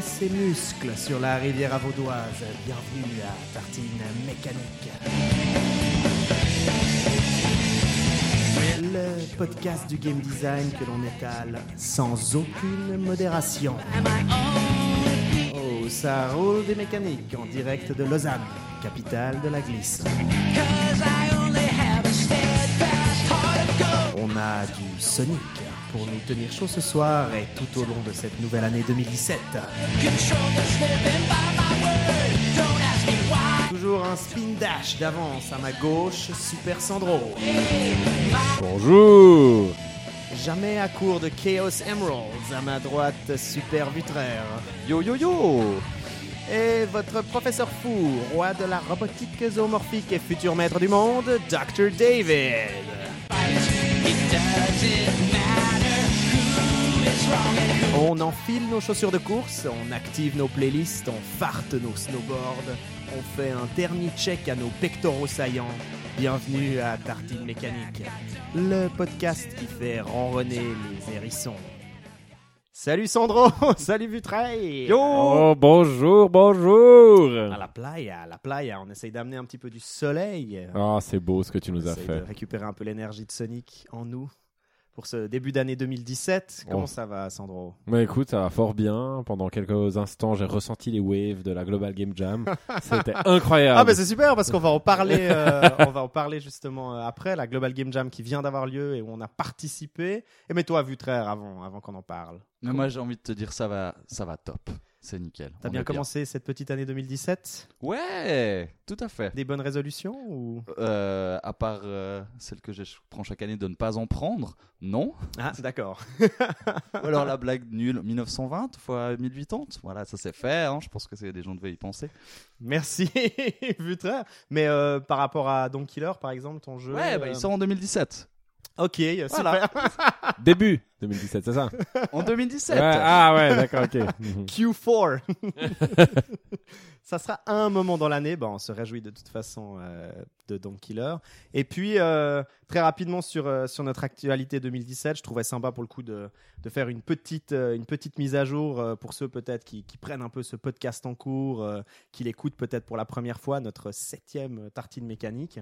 ses muscles sur la rivière vaudoise. Bienvenue à Tartine Mécanique. Le podcast du game design que l'on étale sans aucune modération. Oh, ça roule des mécaniques en direct de Lausanne, capitale de la glisse. On a du Sonic pour nous tenir chaud ce soir et tout au long de cette nouvelle année 2017. Toujours un spin dash d'avance à ma gauche, Super Sandro. Bonjour Jamais à court de Chaos Emeralds à ma droite, Super Vutraire. Yo yo yo Et votre professeur fou, roi de la robotique zoomorphique et futur maître du monde, Dr. David. On enfile nos chaussures de course, on active nos playlists, on farte nos snowboards, on fait un dernier check à nos pectoraux saillants. Bienvenue à Tartine Mécanique, le podcast qui fait ronronner les hérissons. Salut Sandro, salut Vutreil Yo Oh bonjour, bonjour À la playa, à la playa, on essaye d'amener un petit peu du soleil. Ah c'est beau ce que tu on nous as fait. de récupérer un peu l'énergie de Sonic en nous pour ce début d'année 2017. Comment Oh. ça va Sandro? Mais écoute, ça va fort bien. Pendant quelques instants, j'ai ressenti les waves de la Global Game Jam. C'était incroyable. Ah bah c'est super parce qu'on va en parler, euh, on va en parler justement euh, après la Global Game Jam qui vient d'avoir lieu et où on a participé. Et mais toi Vutraire avant, avant qu'on en parle. Mais moi j'ai envie de te dire ça va, ça va top. C'est nickel. T'as bien commencé cette petite année 2017 Ouais, tout à fait. Des bonnes résolutions ou? Euh, à part euh, celle que je prends chaque année de ne pas en prendre, non. Ah d'accord. Ou alors la blague nulle 1920 fois 1080. Voilà, ça c'est fait. hein. Je pense que c'est des gens devaient y penser. Merci Vutraire. Mais euh, par rapport à Don Killer par exemple, ton jeu. Ouais, bah, il sort en 2017. Ok, super. Voilà. Début 2017, c'est ça? En 2017. Ouais, Ah ouais, d'accord, ok. Mhm. Q4. ça sera un moment dans l'année. Bon, on se réjouit de toute façon euh, de Don Killer. Et puis, euh, très rapidement sur, euh, sur notre actualité 2017, je trouvais sympa pour le coup de, de faire une petite, une petite mise à jour pour ceux peut-être qui, qui prennent un peu ce podcast en cours, qui l'écoutent peut-être pour la première fois, notre septième tartine mécanique.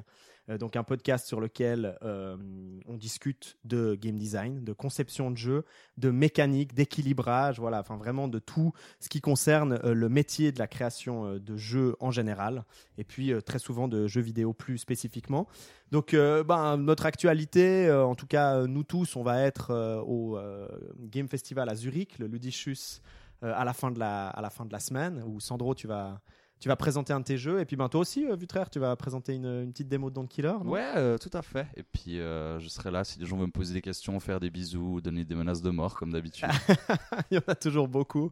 Donc un podcast sur lequel on discute de game design, de conception de jeu, de mécanique, d'équilibrage, voilà, enfin vraiment de tout ce qui concerne euh, le métier de la création euh, de jeux en général, et puis euh, très souvent de jeux vidéo plus spécifiquement. Donc, ben, notre actualité, en tout cas nous tous, on va être au Game Festival à Zurich, le Ludicus, à la fin de la à la fin de la semaine. Où Sandro, tu vas tu vas présenter un de tes jeux, et puis ben toi aussi, euh, Vutraire, tu vas présenter une, une petite démo de Don Killer. non? Ouais, euh, tout à fait. Et puis euh, je serai là si les gens veulent me poser des questions, faire des bisous, donner des menaces de mort comme d'habitude. Il y en a toujours beaucoup.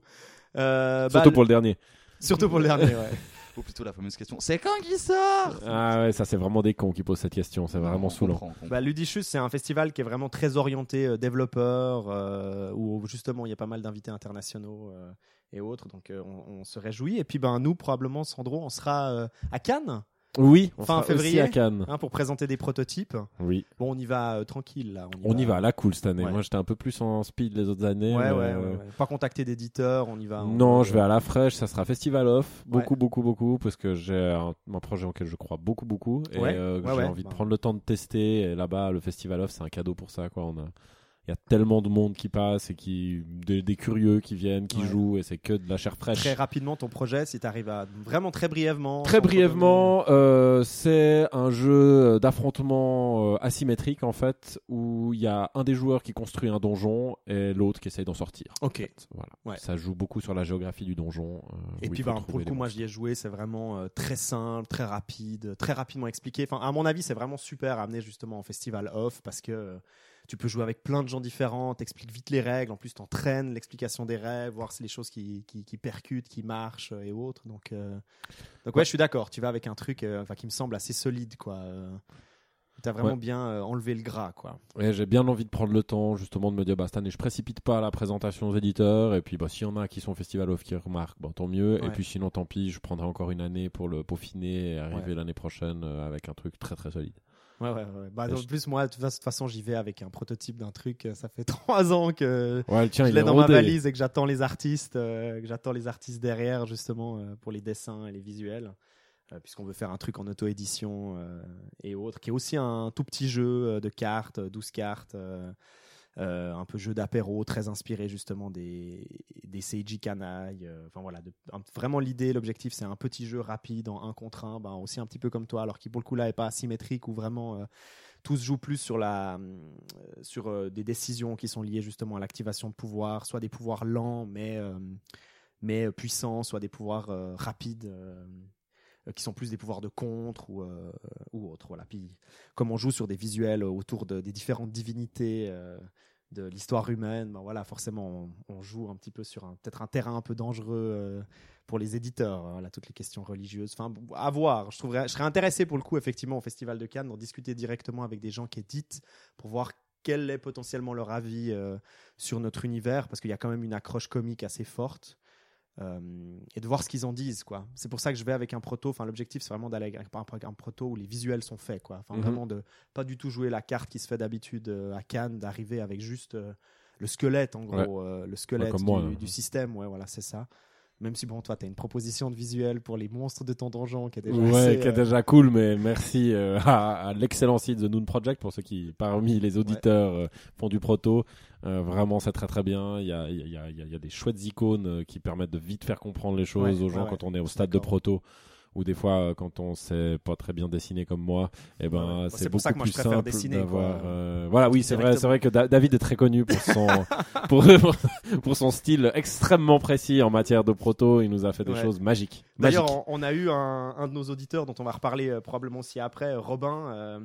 Euh, Surtout bah, pour le dernier. surtout pour le dernier, ouais. Ou plutôt la fameuse question c'est quand qu'il sort? Ah ouais, ça c'est vraiment des cons qui posent cette question. C'est vraiment saoulant. Bah, Ludicus, c'est un festival qui est vraiment très orienté euh, développeur, euh, où justement il y a pas mal d'invités internationaux euh, et autres, donc euh, on, on se réjouit. Et puis ben nous, probablement, Sandro, on sera euh, à Cannes Oui, on Fin sera aussi février. à Cannes. hein, pour présenter des prototypes. Oui, Bon, on y va euh, tranquille là. on y va, là cool cette année. Ouais. Moi j'étais un peu plus en speed les autres années. Ouais, mais, ouais, ouais, ouais. Pas contacter d'éditeurs, on y va. on- Non, je vais à la fraîche, ça sera Festival Off, beaucoup, beaucoup, beaucoup, parce que j'ai un, un projet auquel je crois beaucoup, beaucoup, et euh, j'ai envie de Bah. prendre le temps de tester. Et là-bas, le Festival Off, c'est un cadeau pour ça, quoi. On a, il y a tellement de monde qui passe et qui, des, des curieux qui viennent, qui Ouais. jouent, et c'est que de la chair fraîche. Très rapidement ton projet, si tu arrives à vraiment très brièvement. Très brièvement, euh, c'est un jeu d'affrontement euh, asymétrique en fait, où il y a un des joueurs qui construit un donjon et l'autre qui essaye d'en sortir. Ok. En fait, Voilà. Ouais. Ça joue beaucoup sur la géographie du donjon. euh, Et puis ben, pour le coup, moi j'y ai joué, c'est vraiment euh, très simple, très rapide, très rapidement expliqué. Enfin, à mon avis, c'est vraiment super à amener justement en festival off parce que tu peux jouer avec plein de gens différents, t'expliques vite les règles, en plus t'entraînes l'explication des règles, voir si les choses qui, qui, qui percutent, qui marchent euh, et autres. Donc, euh, donc ouais, je suis d'accord, tu vas avec un truc euh, enfin, qui me semble assez solide, quoi. Euh, T'as vraiment Ouais. bien euh, enlevé le gras, quoi. Ouais, j'ai bien envie de prendre le temps justement de me dire bah cette année je précipite pas la présentation aux éditeurs et puis bah s'il y en a qui sont au festival off qui remarquent bon tant mieux Ouais. et puis sinon tant pis je prendrai encore une année pour le peaufiner et arriver l'année prochaine euh, avec un truc très très solide. Ouais, ouais, ouais. Bah, Et en plus, moi, de toute façon, j'y vais avec un prototype d'un truc. euh, Ça fait trois ans que Ouais, tiens, je l'ai dans ma valise et que j'attends les artistes, euh, que j'attends les artistes derrière, justement, euh, pour les dessins et les visuels. Euh, Puisqu'on veut faire un truc en auto-édition et autres, qui est aussi un tout petit jeu de cartes, euh, 12 cartes, euh, un peu jeu d'apéro, très inspiré justement des, des Seiji Kanai. euh, Enfin voilà, vraiment l'idée, l'objectif, c'est un petit jeu rapide en un contre un, ben, aussi un petit peu comme toi, alors qui pour le coup là est pas asymétrique ou vraiment euh, tout se joue plus sur la euh, sur des décisions qui sont liées justement à l'activation de pouvoirs, soit des pouvoirs lents mais mais puissants, soit des pouvoirs rapides. Euh, qui sont plus des pouvoirs de contre ou, euh, autre. Voilà. Puis, comme on joue sur des visuels autour de, des différentes divinités euh, de l'histoire humaine, ben voilà, forcément, on, joue un petit peu sur peut-être un terrain un peu dangereux pour les éditeurs. Voilà, toutes les questions religieuses. Enfin, à voir. Je, trouverais, je serais intéressé pour le coup, effectivement, au Festival de Cannes, d'en discuter directement avec des gens qui éditent pour voir quel est potentiellement leur avis sur notre univers, parce qu'il y a quand même une accroche comique assez forte. Euh, et de voir ce qu'ils en disent quoi. C'est pour ça que je vais avec un proto. Enfin, l'objectif c'est vraiment d'aller avec un, un proto où les visuels sont faits quoi. Enfin, Mhm. vraiment de pas du tout jouer la carte qui se fait d'habitude euh, à Cannes, d'arriver avec juste euh, le squelette en gros, euh, le squelette du, moi, là. du système. Ouais, voilà, c'est ça. Même si bon, toi, t'as une proposition de visuel pour les monstres de ton donjon qui est déjà Ouais, assez, qui est euh, déjà cool, mais merci euh, à, à l'excellent site The Noon Project pour ceux qui, parmi les auditeurs, euh, font du proto. Euh, vraiment, c'est très très bien. Il y a, il y, a, il y a- des chouettes icônes qui permettent de vite faire comprendre les choses Ouais, aux gens ouais, quand on est au stade de proto. Ou des fois, euh, quand on sait pas très bien dessiner comme moi, eh ben, Ouais, c'est beaucoup ça que moi, plus je préfère simple dessiner, d'avoir. euh, Voilà, oui, c'est vrai, c'est vrai que Da- David est très connu pour son pour, pour son style extrêmement précis en matière de proto. Il nous a fait des Ouais. choses magiques. D'ailleurs, on, on a eu un, un de nos auditeurs dont on va reparler euh, probablement aussi après, Robin, euh,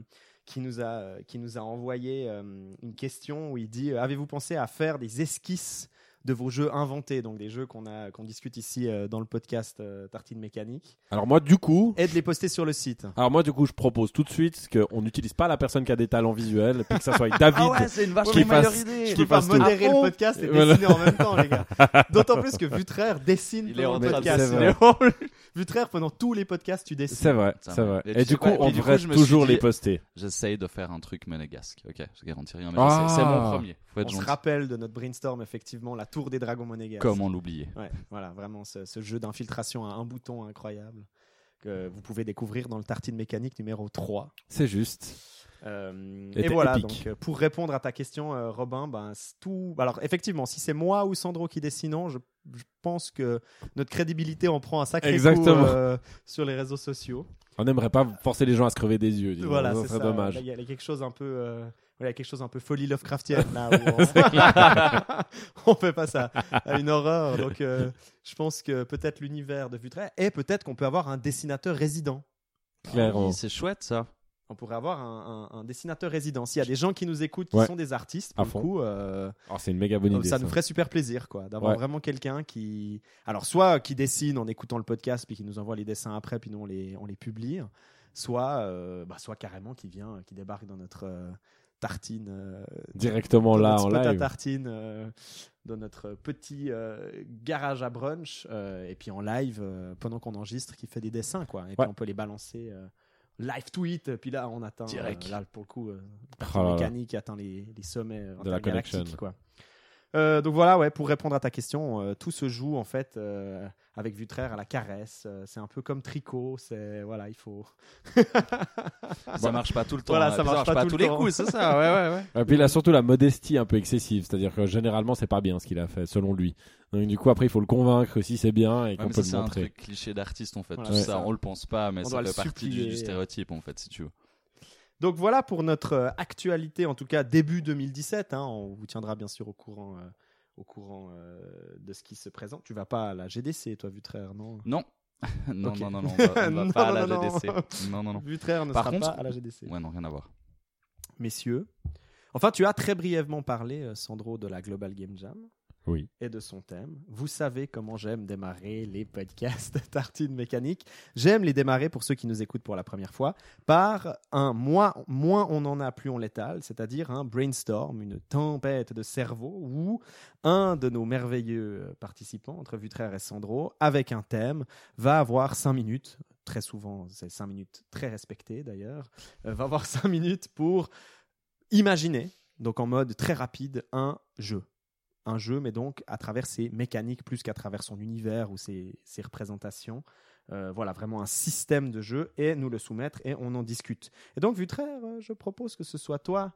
qui, nous a, qui nous a envoyé une question où il dit Avez-vous pensé à faire des esquisses de vos jeux inventés Donc des jeux qu'on a qu'on discute ici euh, dans le podcast euh, Tartine Mécanique, Alors moi, du coup, et de les poster sur le site. Alors moi du coup je propose tout de suite qu'on n'utilise pas la personne qui a des talents visuels, puis que ça soit David. Ah ouais, c'est une vachement qui fasse- idée. Je qui fasse tout. modérer Ah le bon podcast et Voilà. dessiner en même temps, les gars. D'autant plus que Vutraire dessine Il est pendant en le podcast. Vutraire, pendant tous les podcasts, tu dessines. C'est vrai, c'est vrai. Et du coup on devrait toujours dit- les poster. J'essaye de faire un truc monégasque. Ok, je garantis rien, mais Ah. c'est mon premier. On se rappelle de notre brainstorm, effectivement, la tour des dragons monégasques. Comment l'oublier Ouais, voilà, vraiment ce, ce jeu d'infiltration à un bouton incroyable que vous pouvez découvrir dans le Tartine Mécanique numéro 3. C'est juste. Euh, et voilà, épique. donc euh, pour répondre à ta question, euh, Robin, ben, tout. Alors effectivement, si c'est moi ou Sandro qui dessinons, je, je pense que notre crédibilité en prend un sacré Exactement. coup euh, sur les réseaux sociaux. On n'aimerait pas forcer les gens à se crever des yeux. Voilà, c'est ça. dommage. Il y, a il y a quelque chose un peu, voilà, il y a quelque chose un peu folie Lovecraftienne là. où on... on fait pas ça, à une horreur. Donc, euh, je pense que peut-être l'univers de Vutraire et peut-être qu'on peut avoir un dessinateur résident. Clairement. Oui, C'est chouette ça. On pourrait avoir un, un- un dessinateur résident. S'il y a des gens qui nous écoutent, qui Ouais. sont des artistes, À pour le fond. coup, euh, Oh, c'est une méga bonne idée. ça ça. nous ferait super plaisir, quoi, d'avoir Ouais. vraiment quelqu'un qui, alors soit qui dessine en écoutant le podcast, puis qui nous envoie les dessins après, puis nous on les, on les publie, soit, euh, bah, soit carrément qui vient, qui débarque dans notre euh, tartine, euh, Directement dans là notre en spot à live. tartine, euh, dans notre petit euh, garage à brunch, euh, et puis en live euh, pendant qu'on enregistre, qui fait des dessins, quoi, et puis on peut les balancer. euh, Live tweet, puis là on atteint Direct. euh, là pour le coup euh, Oh là là. mécanique atteint les, les sommets De la connection. quoi. Euh, donc voilà, ouais, pour répondre à ta question, euh, tout se joue en fait euh, avec Vutraire à la caresse. euh, c'est un peu comme tricot. C'est voilà, il faut. Ça marche pas tout le temps. Voilà, hein. ça marche pas pas tout tous le les temps. coups, c'est ça. Ouais, ouais, ouais. Et puis il a surtout la modestie un peu excessive, c'est-à-dire que généralement c'est pas bien ce qu'il a fait, selon lui. Donc du coup après il faut le convaincre si c'est bien et qu'on peut ça, le c'est un montrer. truc cliché d'artiste en fait. Voilà, Tout ça, on le pense pas, mais On ça fait le partie du, du stéréotype en fait, si tu veux. Donc voilà pour notre euh, actualité, en tout cas début 2017. hein. on vous tiendra bien sûr au courant, euh, au courant euh, de ce qui se présente. Tu vas pas à la GDC, toi, Vutraire, non? Non. non, Ok. non, non, non, on va, on va Non, pas à la non. GDC. Non, non, non. Vutraire ne Par sera contre- pas à la GDC. Ouais, non, rien à voir. Messieurs, enfin, tu as très brièvement parlé, euh, Sandro, de la Global Game Jam. Et de son thème. Vous savez comment j'aime démarrer les podcasts Tartine Mécanique. J'aime les démarrer pour ceux qui nous écoutent pour la première fois par un moins, moins on en a, plus on l'étale, c'est-à-dire un brainstorm, une tempête de cerveau où un de nos merveilleux participants, entre Vutraire et Sandro, avec un thème, va avoir 5 minutes. très souvent, c'est 5 minutes très respectées d'ailleurs, euh, va avoir 5 minutes pour imaginer, donc en mode très rapide, un jeu. Un jeu, mais donc à travers ses mécaniques plus qu'à travers son univers ou ses, ses représentations. Euh, voilà, vraiment un système de jeu et nous le soumettre et on en discute. Et donc, Vutraire, euh, je propose que ce soit toi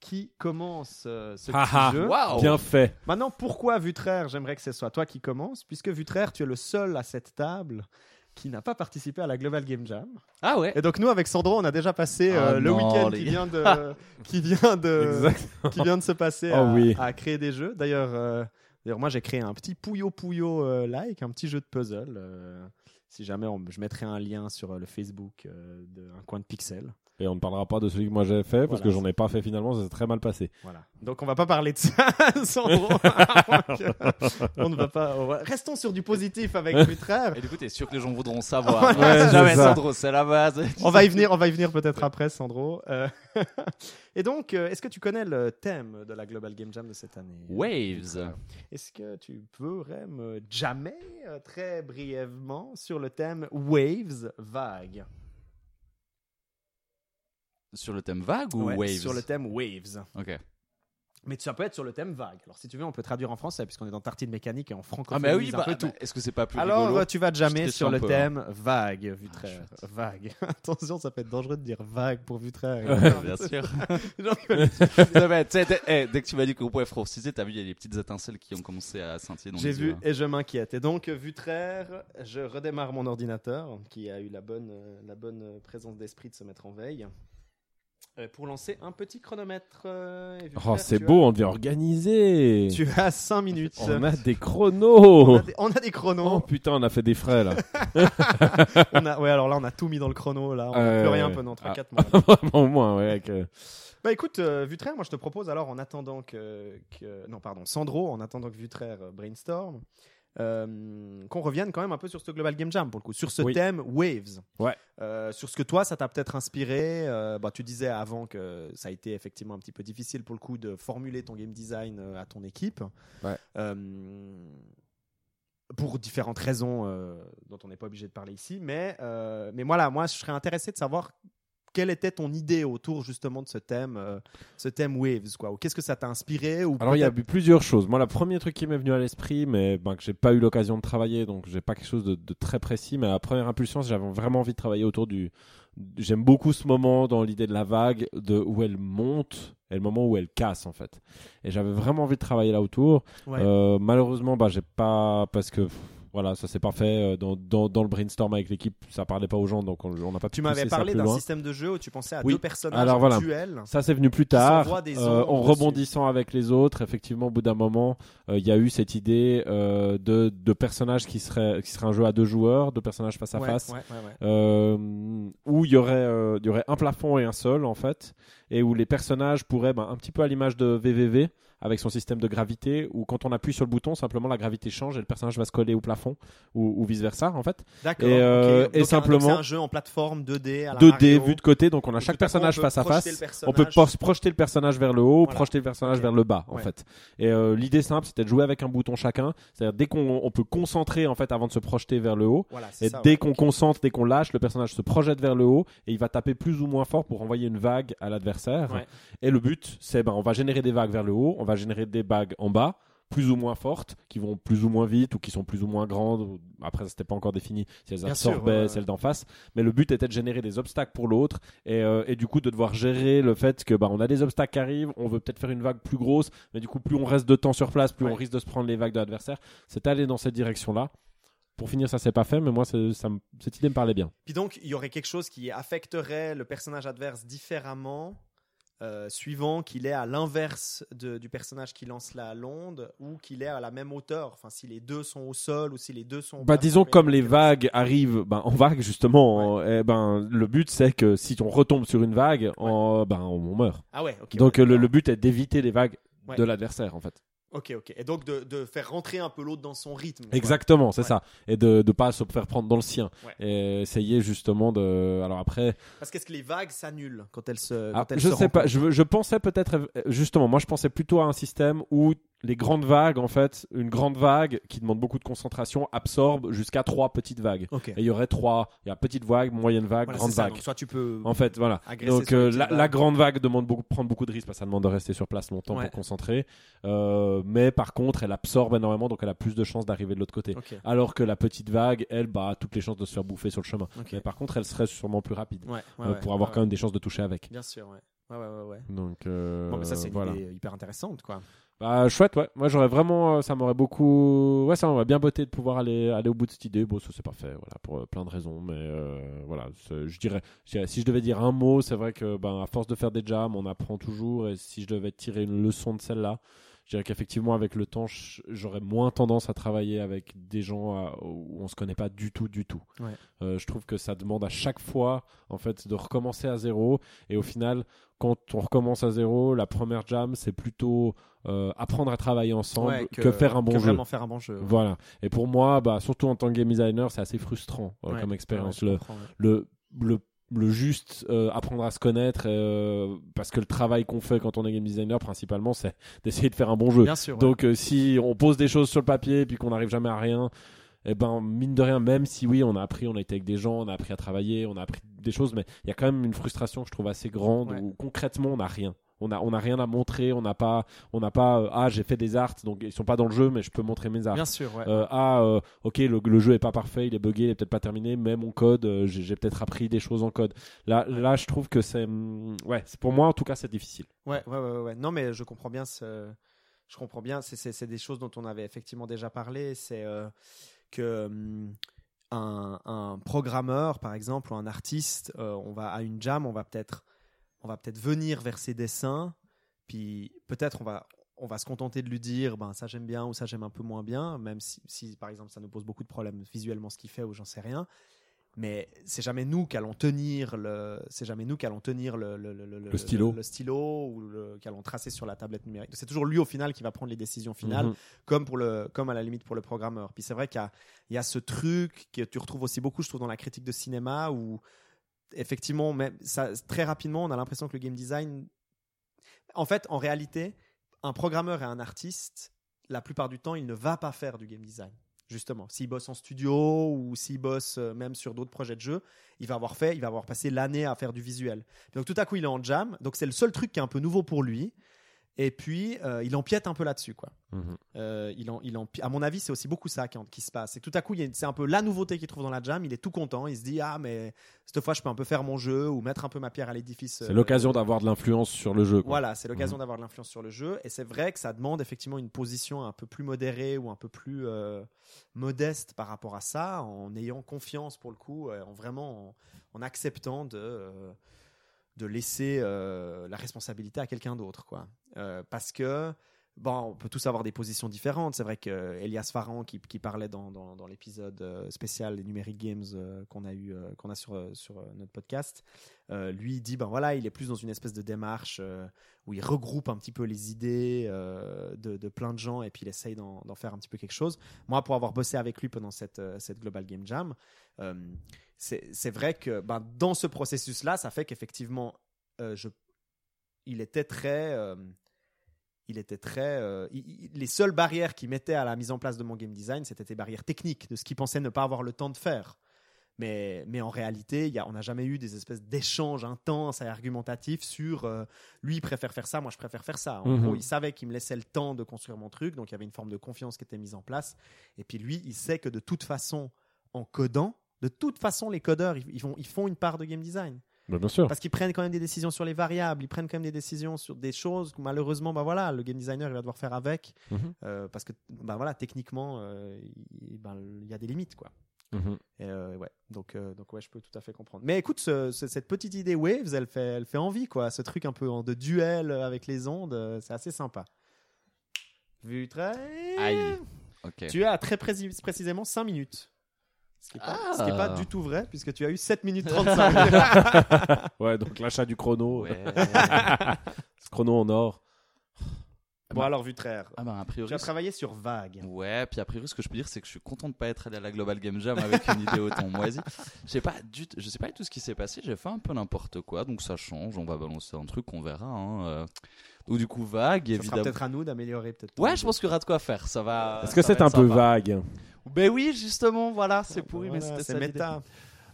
qui commence euh, ce Ah petit ah. jeu. Bien fait. Maintenant, pourquoi Vutraire? J'aimerais que ce soit toi qui commence, puisque Vutraire, tu es le seul à cette table qui n'a pas participé à la Global Game Jam. Ah ouais Et donc nous, avec Sandro, on a déjà passé Ah euh, le non, week-end les qui vient de, qui vient de, Exact. qui vient de se passer Oh à, oui. à créer des jeux. D'ailleurs, euh, d'ailleurs, moi, j'ai créé un petit Puyo Puyo euh, like, un petit jeu de puzzle. euh, si jamais, on- je mettrai un lien sur euh, le Facebook euh, d'un coin de pixel. Et on ne parlera pas de celui que moi j'ai fait parce Voilà, que j'en ai pas fait finalement, ça s'est très mal passé. Voilà. Donc on va pas parler de ça, Sandro. On ne va pas. on va- Restons sur du positif avec Vutraire. Et du coup, t'es sûr que les gens voudront savoir. Ouais, c'est jamais ça. Sandro, c'est la base. On va y venir, on va y venir peut-être après, Sandro. Euh, Et donc, euh, est-ce que tu connais le thème de la Global Game Jam de cette année Waves. Est-ce que tu pourrais me jammer euh, très brièvement sur le thème Waves vague? Sur le thème vague ou Ouais, waves? Sur le thème Waves. Ok. Mais ça peut être sur le thème vague. Alors, si tu veux, on peut traduire en français, puisqu'on est dans Tartine Mécanique et en Ah, francophone. mais oui, bah, bah, est-ce que c'est pas plus Alors, rigolo? euh, tu vas triche sur le peu, hein. thème vague, Vutraire. chouette. vague. Attention, ça peut être dangereux de dire vague pour Vutraire. Bien sûr. Non, mais, eh, dès que tu m'as dit qu'on pouvait franciser, t'as vu, il y a des petites étincelles qui ont commencé à scintiller J'ai les vu yeux, hein. et je m'inquiète. Et donc, Vutraire, je redémarre mon ordinateur qui a eu la bonne, euh, la bonne présence d'esprit de se mettre en veille pour lancer un petit chronomètre. euh, Oh, c'est beau, on devient organisé. Tu as 5 minutes. On a des On chronos. a des, on a des Oh chronos. putain, on a fait des frais là. On a, ouais, alors là, on a tout mis dans le chrono. Là, on n'a Euh, plus rien pendant 3-4 ah. mois. Au moins, ouais. euh, Bah écoute, euh, Vutraire, moi je te propose alors en attendant que, que- non pardon, Sandro, en attendant que Vutraire euh, brainstorm, euh, qu'on revienne quand même un peu sur ce Global Game Jam pour le coup, sur ce Oui. thème Waves. Ouais. Euh, sur ce que toi, ça t'a peut-être inspiré. euh, bah, tu disais avant que ça a été effectivement un petit peu difficile pour le coup de formuler ton game design euh, à ton équipe. Ouais. Euh, pour différentes raisons euh, dont on n'est pas obligé de parler ici, mais, euh, mais voilà, moi je serais intéressé de savoir quelle était ton idée autour justement de ce thème, euh, ce thème Waves, quoi? Qu'est-ce que ça t'a inspiré ou Alors il y a eu plusieurs choses. Moi, le premier truc qui m'est venu à l'esprit, mais ben, que j'ai pas eu l'occasion de travailler, donc j'ai pas quelque chose de, de très précis. Mais la première impulsion, c'est que j'avais vraiment envie de travailler autour du. J'aime beaucoup ce moment dans l'idée de la vague, de où elle monte et le moment où elle casse en fait. Et j'avais vraiment envie de travailler là autour. Ouais. Euh, malheureusement, bah, j'ai pas parce que voilà, ça s'est pas fait euh, dans, dans, dans le brainstorm avec l'équipe. Ça parlait pas aux gens, donc on n'a pas pu tu m'avais parlé d'un système de jeu où tu pensais à Oui. deux personnages Alors, voilà. duel. Ça, c'est venu plus tard. des Euh, en dessus. rebondissant avec les autres, effectivement, au bout d'un moment, euh, il y a eu cette idée euh, de, de personnages qui seraient, qui serait un jeu à deux joueurs, deux personnages face à Ouais, face, ouais, ouais, ouais. où il y aurait, il y aurait un plafond et un sol en fait, et où les personnages pourraient, ben, un petit peu à l'image de VVV, avec son système de gravité, où quand on appuie sur le bouton, simplement la gravité change et le personnage va se coller au plafond, ou, ou vice versa en fait. D'accord. Et, euh, et Donc, simplement- c'est un jeu en plateforme 2D à la 2D Mario. vu de côté, donc on a chaque personnage face à face. On peut projeter le personnage vers le haut, Voilà. projeter le personnage vers le bas, en Ouais. fait. Et euh, l'idée simple, c'était de jouer avec un bouton chacun. C'est-à-dire dès qu'on on peut concentrer en fait avant de se projeter vers le haut. Voilà, c'est Et ça, dès ouais. qu'on concentre, dès qu'on lâche, le personnage se projette vers le haut et il va taper plus ou moins fort pour envoyer une vague à l'adversaire. Ouais. Et le but, c'est ben on va générer des vagues vers le haut, on va générer des vagues en bas plus ou moins fortes, qui vont plus ou moins vite ou qui sont plus ou moins grandes. Après, ça n'était pas encore défini si elles sûr, absorbaient ouais, celles d'en face. Mais le but était de générer des obstacles pour l'autre et, euh, et du coup de devoir gérer le fait que bah, on a des obstacles qui arrivent, on veut peut-être faire une vague plus grosse, mais du coup plus on reste de temps sur place, plus Ouais. on risque de se prendre les vagues de l'adversaire. C'est aller dans cette direction-là. Pour finir, ça s'est pas fait, mais moi c'est- ça cette idée me parlait bien. Puis donc, il y aurait quelque chose qui affecterait le personnage adverse différemment, euh, suivant qu'il est à l'inverse du personnage qui lance la l'onde ou qu'il est à la même hauteur. Enfin, si les deux sont au sol ou si les deux sont. Bah disons comme les vagues arrivent ben, en vague justement, eh ben le but c'est que si on retombe sur une vague, en, ben on, meurt. Ah ouais. Donc ouais, le, le but est d'éviter les vagues de l'adversaire en fait. Ok, ok. Et donc de, de faire rentrer un peu l'autre dans son rythme. Exactement, c'est Ouais. ça. Et de ne pas se faire prendre dans le sien. Ouais. Et essayer justement de. Alors après, Parce qu'est-ce que les vagues s'annulent quand elles se. ah, quand elles je se sais pas. Je, je pensais peut-être euh, justement. Moi, je pensais plutôt à un système où les grandes vagues, en fait, une grande vague qui demande beaucoup de concentration absorbe jusqu'à trois petites vagues. Et il y aurait trois, il y a petite vague, moyenne vague, Voilà, grande vague. Donc, soit tu peux. En fait, voilà. Donc euh, la, grande vague demande beaucoup, prendre beaucoup de risques parce que ça demande de rester sur place longtemps Ouais. pour concentrer. Euh, mais par contre, elle absorbe énormément, donc elle a plus de chances d'arriver de l'autre côté. Alors que la petite vague, elle, bah, a toutes les chances de se faire bouffer sur le chemin. Mais par contre, elle serait sûrement plus rapide Ouais, ouais, euh, pour avoir quand même des chances de toucher avec. Bien sûr, ouais. Ouais, ouais, ouais. ouais. Donc euh, Bon, mais ça, c'est une voilà. idée hyper intéressante, quoi. Bah, chouette, ouais. Moi, j'aurais vraiment, euh, ça m'aurait beaucoup, ouais, ça m'aurait bien botté de pouvoir aller, aller au bout de cette idée. Bon, ça c'est pas fait, voilà, pour euh, plein de raisons, mais euh, voilà, c'est- je dirais, je dirais, si je devais dire un mot, c'est vrai que, ben, à force de faire des jams, on apprend toujours, et si je devais tirer une leçon de celle-là, je dirais qu'effectivement, avec le temps, j'aurais moins tendance à travailler avec des gens à- où on se connaît pas du tout, du tout. Ouais. Euh, je trouve que ça demande à chaque fois, en fait, de recommencer à zéro, et au final, quand on recommence à zéro, la première jam, c'est plutôt euh, apprendre à travailler ensemble Ouais, que, faire un bon que jeu. vraiment faire un bon jeu. ouais. Voilà. Et pour moi, bah, surtout en tant que game designer, c'est assez frustrant euh, comme expérience. le, le, le juste euh, apprendre à se connaître, euh, parce que le travail qu'on fait quand on est game designer, principalement, c'est d'essayer de faire un bon jeu. Bien sûr. ouais. Donc euh, si on pose des choses sur le papier et puis qu'on n'arrive jamais à rien, eh ben mine de rien, même si oui, on a appris, on a été avec des gens, on a appris à travailler, on a appris des choses, mais il y a quand même une frustration que je trouve assez grande Ouais. où concrètement on n'a rien. On a, on a rien à montrer, on n'a pas, on n'a pas, euh, ah j'ai fait des arts, donc ils sont pas dans le jeu, mais je peux montrer mes arts. Bien sûr, ouais. Euh, ah, euh, ok, le, le jeu est pas parfait, il est buggé, il est peut-être pas terminé, mais mon code, euh, j'ai j'ai peut-être appris des choses en code. Là, là, je trouve que c'est, hum, ouais, c'est- pour moi en tout cas, c'est difficile. Ouais, ouais, ouais, ouais. Non, mais je comprends bien ce. Je comprends bien. C'est- C'est c'est des choses dont on avait effectivement déjà parlé. C'est euh, que hum, un, un programmeur, par exemple, ou un artiste, euh, on va à une jam, on va peut-être, on va peut-être venir vers ses dessins, puis peut-être on va, on va se contenter de lui dire, ben ça j'aime bien ou ça j'aime un peu moins bien, même si, si, par exemple ça nous pose beaucoup de problèmes visuellement ce qu'il fait ou j'en sais rien. Mais c'est jamais nous qui allons tenir le, c'est jamais nous tenir le, le, le, Le stylo. le, stylo ou le, qui allons tracer sur la tablette numérique. C'est toujours lui au final qui va prendre les décisions finales Mhm. comme pour le comme à la limite pour le programmeur. Puis c'est vrai qu'il y y a ce truc que tu retrouves aussi beaucoup, je trouve, dans la critique de cinéma où effectivement, ça, très rapidement, on a l'impression que le game design, en fait, en réalité, un programmeur et un artiste, la plupart du temps, il ne va pas faire du game design. Justement, s'il bosse en studio ou s'il bosse euh, même sur d'autres projets de jeu, il va avoir fait, il va avoir passé l'année à faire du visuel. Donc tout à coup, il est en jam. Donc c'est le seul truc qui est un peu nouveau pour lui. Et puis euh, il empiète un peu là-dessus, quoi. Mhm. Euh, il en, il en, à mon avis, c'est aussi beaucoup ça qui, qui se passe. Et tout à coup, c'est un peu la nouveauté qu'il trouve dans la jam. Il est tout content. Il se dit ah mais cette fois, je peux un peu faire mon jeu ou mettre un peu ma pierre à l'édifice. C'est euh, l'occasion d'avoir de l'influence sur le jeu. quoi. Voilà, c'est l'occasion d'avoir de l'influence sur le jeu. Et c'est vrai que ça demande effectivement une position un peu plus modérée ou un peu plus modeste par rapport à ça, en ayant confiance pour le coup, en vraiment en, en acceptant de, de laisser euh, la responsabilité à quelqu'un d'autre. quoi. Euh, parce que. Bon, on peut tous avoir des positions différentes. C'est vrai que euh, Elias qui, parlait dans, dans, l'épisode euh, spécial des Numeric Games euh, qu'on a eu, qu'on a sur, sur notre podcast, lui dit ben voilà, il est plus dans une espèce de démarche où il regroupe un petit peu les idées de, de plein de gens et puis il essaye d'en faire un petit peu quelque chose. Moi, pour avoir bossé avec lui pendant cette, cette Global Game Jam, c'est vrai que ben, dans ce processus-là, ça fait qu'effectivement, je, il était très. Il était très. euh, il- il- les seules barrières qu'il mettait à la mise en place de mon game design, c'était des barrières techniques, de ce qu'il pensait ne pas avoir le temps de faire. Mais, mais en réalité, y a, on n'a jamais eu des espèces d'échanges intenses et argumentatifs sur euh, lui il préfère faire ça, moi je préfère faire ça. En Mhm. gros, il savait qu'il me laissait le temps de construire mon truc, donc il y avait une forme de confiance qui était mise en place. Et puis lui, il sait que de toute façon, en codant, de toute façon, les codeurs, ils, ils font, ils font une part de game design. Bah, bien sûr. Parce qu'ils prennent quand même des décisions sur les variables, ils prennent quand même des décisions sur des choses que malheureusement, bah voilà, le game designer il va devoir faire avec. Mhm. euh, parce que bah voilà, techniquement, euh, il ben, il y a des limites. quoi. Mhm. Et, euh, ouais. Donc, euh, donc ouais, je peux tout à fait comprendre. Mais écoute, ce- ce- cette petite idée Waves, elle fait, elle fait envie, quoi. Ce truc un peu de duel avec les ondes, c'est assez sympa. Vu très. Aïe. Tu as très précis- précisément 5 minutes. Ce qui n'est pas, Ah. du tout vrai, puisque tu as eu 7 minutes 35. Ouais, donc l'achat du chrono. Ouais. Ce chrono en or. bon, alors, Vutraire, ah bah, a priori. tu as travaillé sur Vague. Ouais, puis a priori, ce que je peux dire, c'est que je suis content de pas être allé à la Global Game Jam avec une idée autant moisie. Je sais pas du t- je sais pas du tout ce qui s'est passé. J'ai fait un peu n'importe quoi, donc ça change. On va balancer un truc, on verra. hein. Donc du coup vague, Ça sera évidemment. peut-être à nous d'améliorer peut-être. Ouais, je pense qu'il y aura de quoi faire. Ça va. Est-ce que c'est un peu sympa. vague Ben oui, justement, voilà, c'est pourri, mais Voilà, c'était c'est ça l'idée. méta.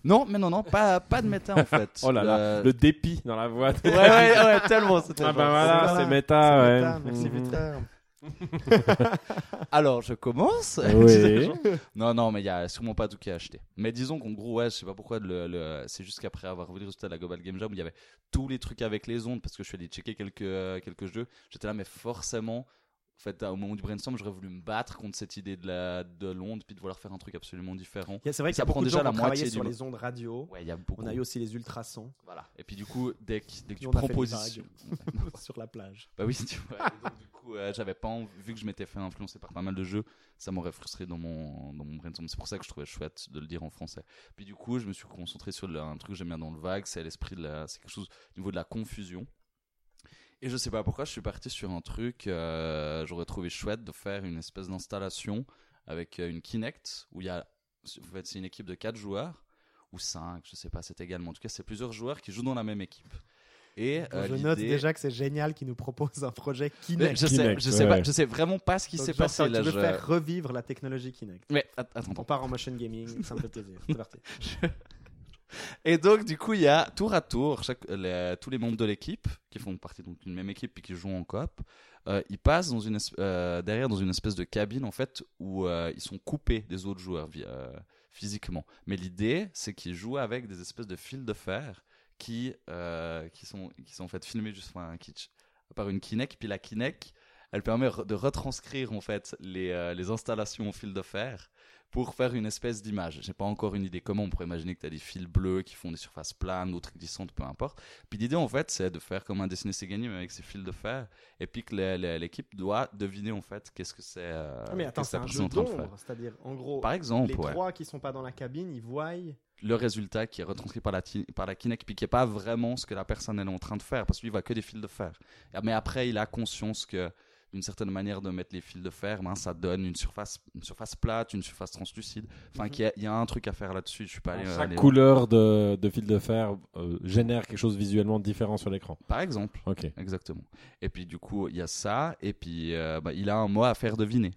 Non, mais non, non, pas, pas de méta en fait. Oh là là, Euh, le dépit dans la voix. Ouais, ouais, ouais, tellement. c'était Ah bah voilà, c'est méta, ouais. Merci Mhm. Alors, je commence. Oui. non, non, mais il y a sûrement pas tout qui est acheté. Mais disons qu'en gros, ouais, je sais pas pourquoi, le, le- c'est juste qu'après avoir vu le résultat de la Global Game Jam où il y avait tous les trucs avec les ondes, parce que je suis allé checker quelques, euh, quelques jeux, j'étais là, mais forcément, en fait, au moment du brainstorm, j'aurais voulu me battre contre cette idée de la de l'onde, puis de vouloir faire un truc absolument différent. C'est vrai qu'il y Ça a beaucoup prend de déjà gens qui la moitié sur du- les ondes radio. Ouais, y a beaucoup. On a eu aussi les ultrasons. Voilà. Et puis du coup, dès que, dès que tu propositions. sur la plage. Bah oui, tu vois. Donc, du coup, euh, j'avais pas envie- vu que je m'étais fait influencer par pas mal de jeux, ça m'aurait frustré dans mon, dans mon brainstorm. C'est pour ça que je trouvais chouette de le dire en français. Puis du coup, je me suis concentré sur le- un truc que j'aime bien dans le vague, c'est l'esprit de la, c'est quelque chose au niveau de la confusion. Et je sais pas pourquoi, je suis parti sur un truc, euh, j'aurais trouvé chouette de faire une espèce d'installation avec euh, une Kinect où il y a, en fait, c'est une équipe de 4 joueurs ou 5, je sais pas, c'est également. En tout cas, c'est plusieurs joueurs qui jouent dans la même équipe. Et euh, je note déjà que c'est génial qu'ils nous proposent un projet mais Kinect. je sais, Kinect, je sais ouais. pas, je sais vraiment pas ce qui s'est passé là. veux je- faire revivre la technologie Kinect. Mais att- attends, On part en motion gaming, ça me fait plaisir. C'est parti. Et donc du coup, il y a tour à tour les- tous les membres de l'équipe qui font partie d'une même équipe et qui jouent en coop. euh, ils passent euh, derrière dans une espèce de cabine en fait où euh, ils sont coupés des autres joueurs euh, physiquement. Mais l'idée, c'est qu'ils jouent avec des espèces de fils de fer qui euh, sont filmés juste par une Kinect. Puis la Kinect, elle permet de retranscrire euh, les installations au fil de fer pour faire une espèce d'image. J'ai pas encore une idée comment on pourrait imaginer que tu as des fils bleus qui font des surfaces planes, d'autres glissantes, peu importe. Puis l'idée en fait, c'est de faire comme un dessiné c'est gagné mais avec ces fils de fer et puis que l'équipe doit deviner en fait qu'est-ce que c'est euh, Ah, mais attends, c'est un jeu est en train de faire. d'ombre, c'est-à-dire en gros, Par exemple, les ouais. trois qui sont pas dans la cabine, ils voient. le résultat qui est retranscrit par la, par la Kinect, puis qui n'est pas vraiment ce que la personne elle est en train de faire, parce que lui, il voit que des fils de fer. Mais après, il a conscience que d'une certaine manière de mettre les fils de fer, ben, ça donne une surface, une surface plate, une surface translucide. Enfin, Mhm. qu'il y a- il y, a un truc à faire là-dessus. Je suis pas allé, Chaque allé- couleur de, de fil de fer euh, génère quelque chose visuellement différent sur l'écran. Par exemple. Ok. Exactement. Et puis du coup, il y a ça, et puis euh, bah, il a un mot à faire deviner.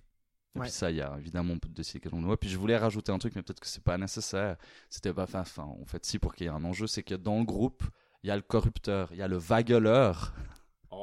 Et Ouais. puis ça, il y a évidemment on peut décider quel nom de mot. Puis je voulais rajouter un truc, mais peut-être que c'est pas nécessaire. C'était pas, enfin, enfin, en fait, si pour qu'il y ait un enjeu, c'est que dans le groupe, il y a le corrupteur, il y a le vagueleur.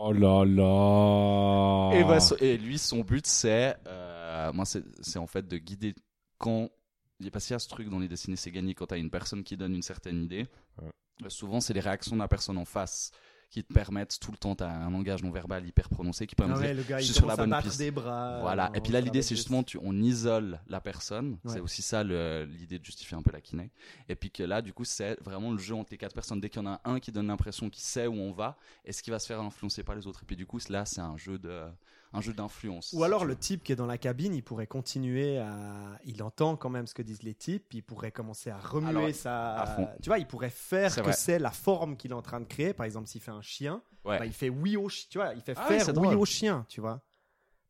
Oh là là. Et, bah, et lui, son but, c'est, euh, moi, c'est en fait de guider quand. Il est passé à ce truc dans les dessinés, c'est gagné quand tu as une personne qui donne une certaine idée. Ouais. Euh, souvent, c'est les réactions de la personne en face qui te permettent tout le temps, tu as un langage non verbal hyper prononcé qui permet Ah ouais, le gars, je il suis sur la bonne piste. des bras. Voilà. euh, Et puis là, l'idée, c'est justement, tu, on isole la personne. Ouais. C'est aussi ça l'idée de justifier un peu la Kinect. Et puis que là, du coup, c'est vraiment le jeu entre les quatre personnes. Dès qu'il y en a un qui donne l'impression qu'il sait où on va, est-ce qu'il va se faire influencer par les autres? Et puis du coup, là, c'est un jeu de, un jeu d'influence. Ou alors le type qui est dans la cabine, il pourrait continuer à. Il entend quand même ce que disent les types, il pourrait commencer à remuer Alors, sa. Tu vois, il pourrait faire que c'est la forme qu'il est en train de créer. Par exemple, s'il fait un chien, Ouais. bah, il fait oui au chien. Tu vois, il fait Ah faire oui au chien, tu vois.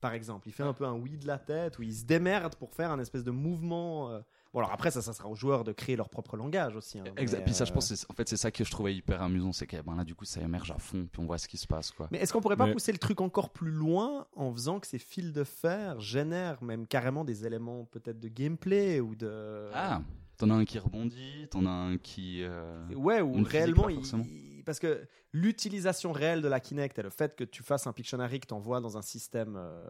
Par exemple, il fait un peu un oui de la tête, où il se démerde pour faire un espèce de mouvement. euh. Bon, alors après, ça, ça sera aux joueurs de créer leur propre langage aussi. hein, Exact. Puis ça, je euh, pense, en fait, c'est ça que je trouvais hyper amusant, c'est que ben là, du coup, ça émerge à fond, puis on voit ce qui se passe, quoi. Mais est-ce qu'on pourrait pas Mais- pousser le truc encore plus loin en faisant que ces fils de fer génèrent même carrément des éléments peut-être de gameplay ou de Ah, t'en as un qui rebondit, t'en as un qui. euh, ouais ou réellement pas il- parce que l'utilisation réelle de la Kinect et le fait que tu fasses un Pictionary que t'envoies dans un système euh,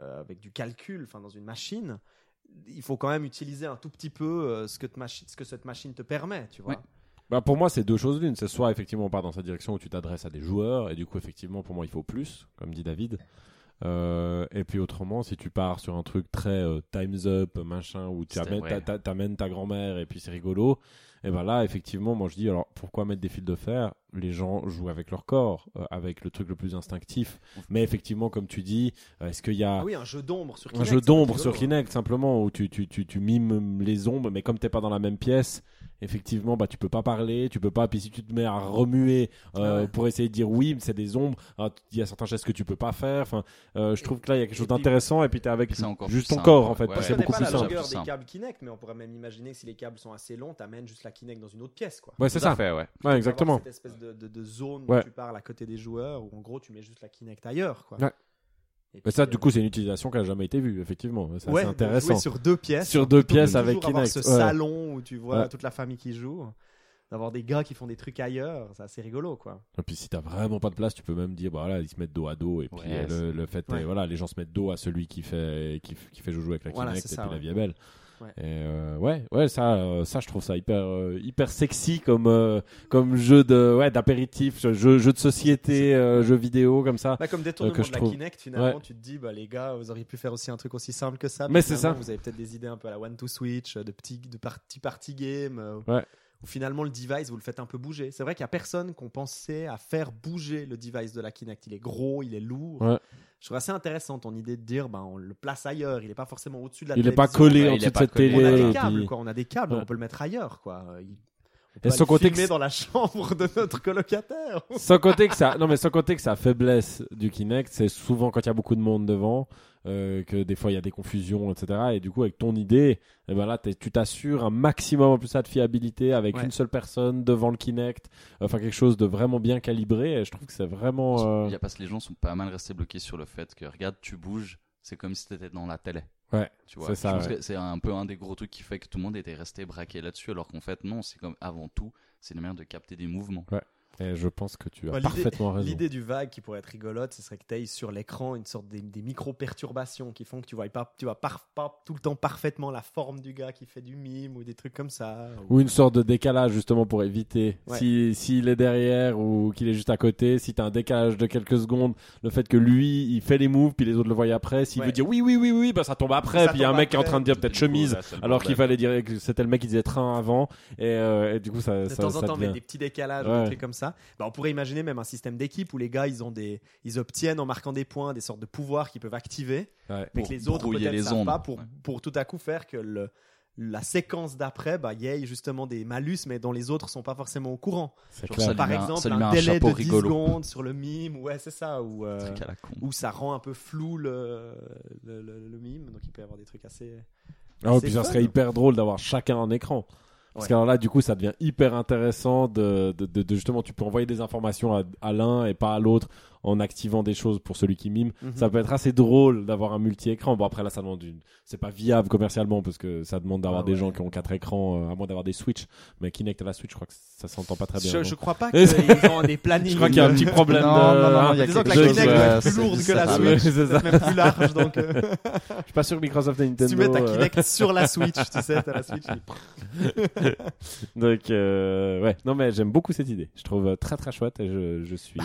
euh, avec du calcul, enfin dans une machine, il faut quand même utiliser un tout petit peu euh, ce que, te machi- ce que cette machine te permet, tu vois. Ouais. Bah, pour moi, c'est deux choses l'une. C'est soit effectivement on part dans cette direction où tu t'adresses à des joueurs, et du coup, effectivement, pour moi, il faut plus, comme dit David. Euh, et puis autrement, si tu pars sur un truc très euh, times up, machin, où tu amènes ta, ta grand-mère et puis c'est rigolo, et ben là, effectivement, moi je dis alors pourquoi mettre des fils de fer Les gens jouent avec leur corps, euh, avec le truc le plus instinctif. Mais effectivement, comme tu dis, euh, est-ce qu'il y a Ah oui, un jeu d'ombre sur un Kinect. jeu ça peut d'ombre sur Kinect simplement où tu, tu, tu, tu mimes les ombres mais comme t'es pas dans la même pièce effectivement bah tu peux pas parler tu peux pas puis si tu te mets à remuer euh, Ah ouais. pour essayer de dire oui mais c'est des ombres alors, il y a certains gestes que tu peux pas faire enfin euh, je trouve que là il y a quelque chose d'intéressant et puis t'es avec juste ton simple, corps en fait ouais. c'est beaucoup pas plus la simple longueur des câbles Kinect, mais on pourrait même imaginer que si les câbles sont assez longs, t'amènes juste la Kinect dans une autre pièce, quoi. ouais c'est ça fait, ouais. ouais exactement Avoir cette espèce de, de, de zone Ouais. où tu parles à côté des joueurs, où en gros tu mets juste la Kinect ailleurs. Quoi. Ouais. Et ça, du euh, coup, c'est une utilisation qui a jamais été vue, effectivement. Ça, ouais, c'est de intéressant. sur deux pièces. Sur deux pièces avec toujours avoir Kinect, ce ouais. salon où tu vois Ouais. toute la famille qui joue. D'avoir des gars qui font des trucs ailleurs, c'est assez rigolo quoi. Et puis si t'as vraiment pas de place, tu peux même dire, bah voilà, ils se mettent dos à dos et puis Ouais, euh, le, le fait, Ouais. voilà, les gens se mettent dos à celui qui fait qui, fait jouer avec la Kinect c'est et ça, puis la ouais. vie est belle. Ouais. Et euh, ouais, ouais, ça, euh, ça, je trouve ça hyper, euh, hyper sexy comme comme jeu de, ouais, d'apéritif, jeu, jeu de société, jeu vidéo comme ça. Bah, comme détournement que je de la trouve. Kinect, finalement, Ouais. tu te dis, bah, les gars, vous auriez pu faire aussi un truc aussi simple que ça. Mais c'est ça. Vous avez peut-être des idées un peu à la One to Switch, de petits, de party party game. Ouais. Où finalement, le device, vous le faites un peu bouger. C'est vrai qu'il y a personne qu'on pensait à faire bouger le device de la Kinect. Il est gros, il est lourd. Ouais. Je trouve assez intéressant ton idée de dire, ben, on le place ailleurs. Il n'est pas forcément au-dessus de la Il est pas collé Ouais, en il dessous est de pas cette collé. télé. On a des câbles, puis- quoi. On a des câbles, Ouais. on peut le mettre ailleurs, quoi. Il- Et sans compter que dans la chambre de notre colocataire. Sans que ça, non mais sans compter que sa faiblesse du Kinect, c'est souvent quand il y a beaucoup de monde devant, euh, que des fois il y a des confusions, etc. Et du coup avec ton idée, eh ben là tu t'assures un maximum en plus ça de fiabilité avec Ouais. une seule personne devant le Kinect, enfin quelque chose de vraiment bien calibré. Et je trouve que c'est vraiment. euh, Il y a parce que les gens sont pas mal restés bloqués sur le fait que regarde, tu bouges, c'est comme si t'étais dans la télé. Ouais, Tu vois, c'est ouais. c'est un peu un des gros trucs qui fait que tout le monde était resté braqué là-dessus, alors qu'en fait non, c'est comme avant tout, c'est une manière de capter des mouvements. Et je pense que tu as Bah, parfaitement raison. L'idée du vague qui pourrait être rigolote, ce serait que tu aies sur l'écran une sorte des, des micro-perturbations qui font que tu vois pas, tu vois par- pas tout le temps parfaitement la forme du gars qui fait du mime ou des trucs comme ça. ou- Ou une sorte de décalage justement pour éviter Ouais. si s'il est derrière ou qu'il est juste à côté, si t'as un décalage de quelques secondes, le fait que lui il fait les moves puis les autres le voient après, s'il Ouais. veut dire oui oui oui oui bah ça tombe après, Ça puis il y a un mec qui est en train de dire peut-être coup, chemise là, alors qu'il fallait dire que c'était le mec qui disait train avant et, euh, et du coup ça De ça, temps en temps, devient- mais des petits décalages, ou Ouais. des trucs comme ça. Bah, on pourrait imaginer même un système d'équipe où les gars, ils ont des, ils obtiennent en marquant des points des sortes de pouvoirs qu'ils peuvent activer, Ouais. mais Pour que les autres peut-être les savent pas pour, Ouais. pour tout à coup faire que le, la séquence d'après, bah, il y ait justement des malus, mais dont les autres sont pas forcément au courant. C'est Genre ça Par un- exemple, un, un délai de chapeau 10 rigolo. secondes sur le mime, ouais, c'est ça, ou euh, où ça rend un peu flou le, le, le- le mime, donc il peut y avoir des trucs assez. Ah puis ça serait hyper drôle d'avoir chacun en écran. Parce Ouais. qu'alors là, du coup, ça devient hyper intéressant de, de, de- de justement, tu peux envoyer des informations à, à l'un et pas à l'autre en activant des choses pour celui qui mime. Mhm. Ça peut être assez drôle d'avoir un multi-écran. Bon, après là, ça demande une. C'est pas viable commercialement parce que ça demande d'avoir Ah des ouais. gens qui ont quatre écrans, euh, à moins d'avoir des Switch. Mais Kinect à la Switch, je crois que ça s'entend pas très bien. Je, non je crois pas qu'ils ont des plannings. Je crois qu'il y a un petit problème Non, de. non, non, il y a Disons que la Kinect euh, être plus lourde que la. Switch, c'est même plus large, donc euh, Je suis pas sûr que Microsoft et Nintendo. si tu mets ta euh, Kinect sur la Switch, tu sais, t'as la Switch. il- Donc, euh, ouais. Non, mais j'aime beaucoup cette idée. Je trouve euh, très très chouette et je, je suis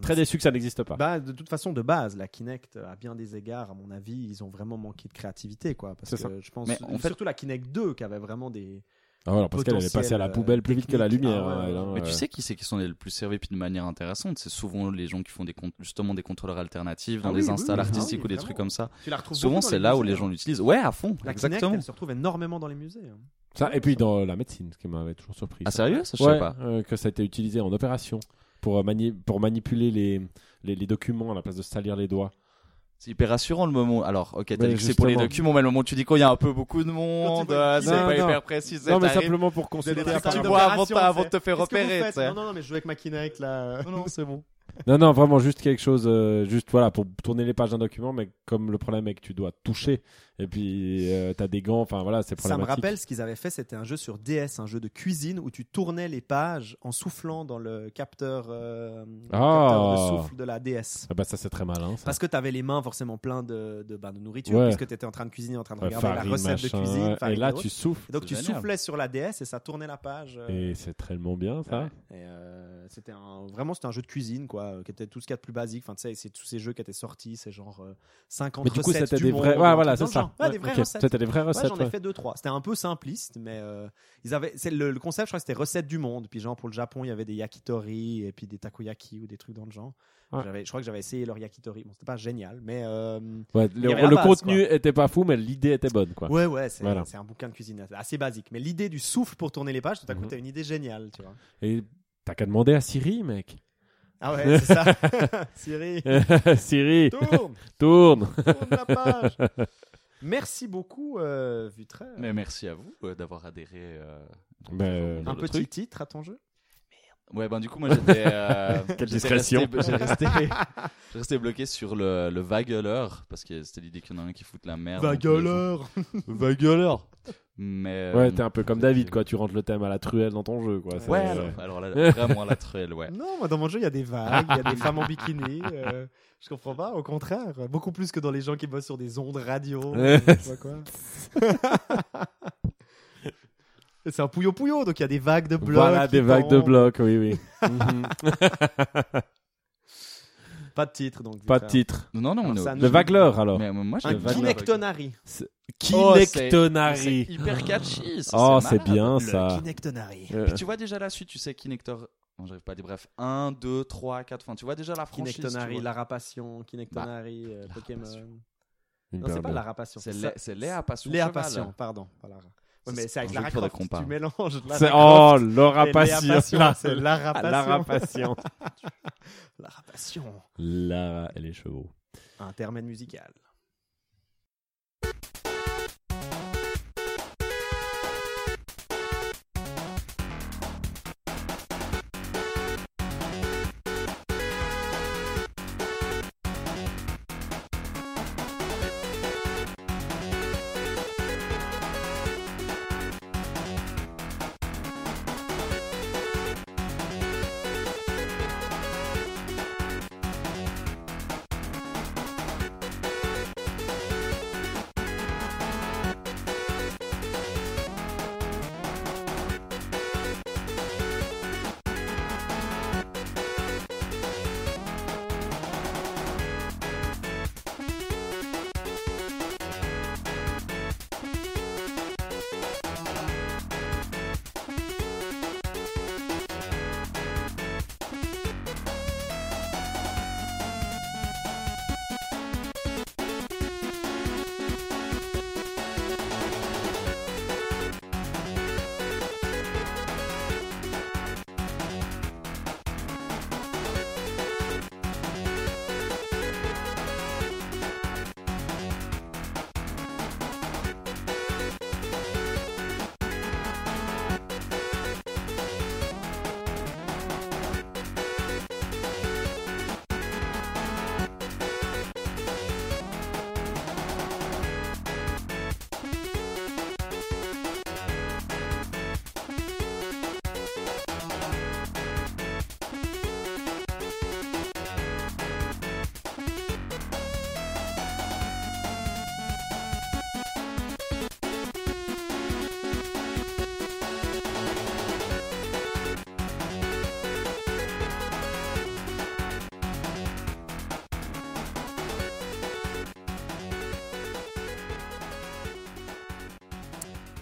très déçu que ça n'existe pas. Bah, de toute façon, de base, la Kinect, à bien des égards, à mon avis, ils ont vraiment manqué de créativité, quoi. Parce C'est que ça. je pense, Mais en fait- surtout la Kinect 2, qui avait vraiment des. Ah voilà, parce qu'elle elle est passée à la poubelle plus vite que la lumière. Ah ouais, hein, ouais. hein, Mais tu euh. sais qui c'est qui sont les plus servis puis de manière intéressante C'est souvent les gens qui font des justement des contrôleurs alternatifs dans Ah des oui, installs oui, ah artistiques oui, ou des vraiment. trucs comme ça. Tu la retrouves Souvent c'est là où les hein. gens l'utilisent. Ouais, à fond, La exactement. Kinect, elle se retrouve énormément dans les musées. hein. Ça, et puis dans la médecine, ce qui m'avait toujours surpris. Ah ça. sérieux? Ça je Ouais, sais pas. euh, que ça a été utilisé en opération pour, euh, mani- pour manipuler les, les, les documents à la place de salir les doigts. C'est hyper rassurant le moment. Alors, ok, t'as Mais dit que c'est pour les documents, mais le moment où tu dis qu'il y a un peu beaucoup de monde, euh, c'est pas Non, hyper précis. Non, mais simplement pour consulter. tu vois avant de- avant de c'est- te faire repérer. Non, non, non, mais je joue avec ma Kinect là. Non, non, c'est bon. Non, non, vraiment juste quelque chose, euh, juste voilà, pour tourner les pages d'un document, mais comme le problème est que tu dois toucher, et puis euh, t'as des gants, enfin voilà, c'est Ça me problématique. rappelle ce qu'ils avaient fait, c'était un jeu sur DS, un jeu de cuisine où tu tournais les pages en soufflant dans le capteur, euh, le Ah. capteur de souffle de la DS. Ah bah ça c'est très malin. Ça. Parce que tu avais les mains forcément plein de, de, ben, de nourriture, Ouais. puisque tu étais en train de cuisiner, en train de regarder farine, la recette machin, de cuisine. et là et tu souffles. Et donc tu génial. soufflais sur la DS et ça tournait la page. euh, Et c'est tellement bien ça. Ouais. Et euh, c'était un, vraiment c'était un jeu de cuisine quoi, qui était tout ce qu'il y a de plus basique. Enfin tu sais, c'est tous ces jeux qui étaient sortis, c'est genre euh, 50 Mais du coup c'était du des monde, vrais. Ouais voilà c'est ça. Genre. Ouais, des vraies recettes. C'était des vraies Ouais, recettes. j'en ai fait deux trois. C'était un peu simpliste, mais euh, ils avaient c'est le, le concept. Je crois que c'était recettes du monde. Puis genre pour le Japon, il y avait des yakitori et puis des takoyaki ou des trucs dans le genre. Ouais. J'avais, je crois que j'avais essayé leur yakitori. Bon, c'était pas génial, mais euh, Ouais, le base, contenu était pas fou, mais l'idée était bonne quoi. ouais ouais, c'est, Voilà. c'est un bouquin de cuisine assez basique. Mais l'idée du souffle pour tourner les pages, tout à coup, Mhm. t'as une idée géniale, tu vois. Et t'as qu'à demander à Siri, mec. Ah ouais, c'est ça. Siri, Siri, tourne, tourne. tourne la page. Merci beaucoup, euh. Mais merci à vous euh, d'avoir adhéré. euh, Ben, Un petit truc. titre à ton jeu? Ouais, ben du coup, moi j'étais. euh, Quelle discrétion. J'ai resté, bloqué sur le, le vagueleur parce que c'était l'idée qu'il y en a un qui fout la merde. jours. Vagueleur. Vagueleur Mais. Ouais, euh, t'es un peu comme David, quoi. Tu rentres le thème à la truelle dans ton jeu, quoi. Ouais, alors, alors là, vraiment la truelle, ouais. Non, moi dans mon jeu, il y a des vagues, il y a des femmes en bikini. euh, je comprends pas, au contraire. Beaucoup plus que dans les gens qui bossent sur des ondes radio. Euh, quoi. C'est un pouillot pouillot, donc il y a des vagues de blocs. Voilà, des vagues de blocs, oui, oui. Pas de titre, donc. Pas de titre. Non, non, Alors, on est ça au- Le vagueleur, alors. Mais moi, Un kinectonary. Oh. C'est hyper catchy. ça, Oh, c'est bien Le ça. kinectonary. Euh, Puis tu vois déjà la suite, tu sais, Kinector. Non, j'arrive pas à dire. Bref, 1, 2, 3, 4. Enfin, tu vois déjà la franchise. tu Kinectonary, vois. la rapation, Kinectonary, euh, Pokémon. Non, c'est pas paire de- la rapation. C'est ça. Léa- c'est Léa Passion Léa. Passion, pardon. pas Lara. Ouais, mais c'est avec un Lara Croft. qu'on Tu mélanges Lara Oh, Laura Passion. C'est Lara Passion. Lara Passion. Lara Passion. Lara et les chevaux. Intermède musical.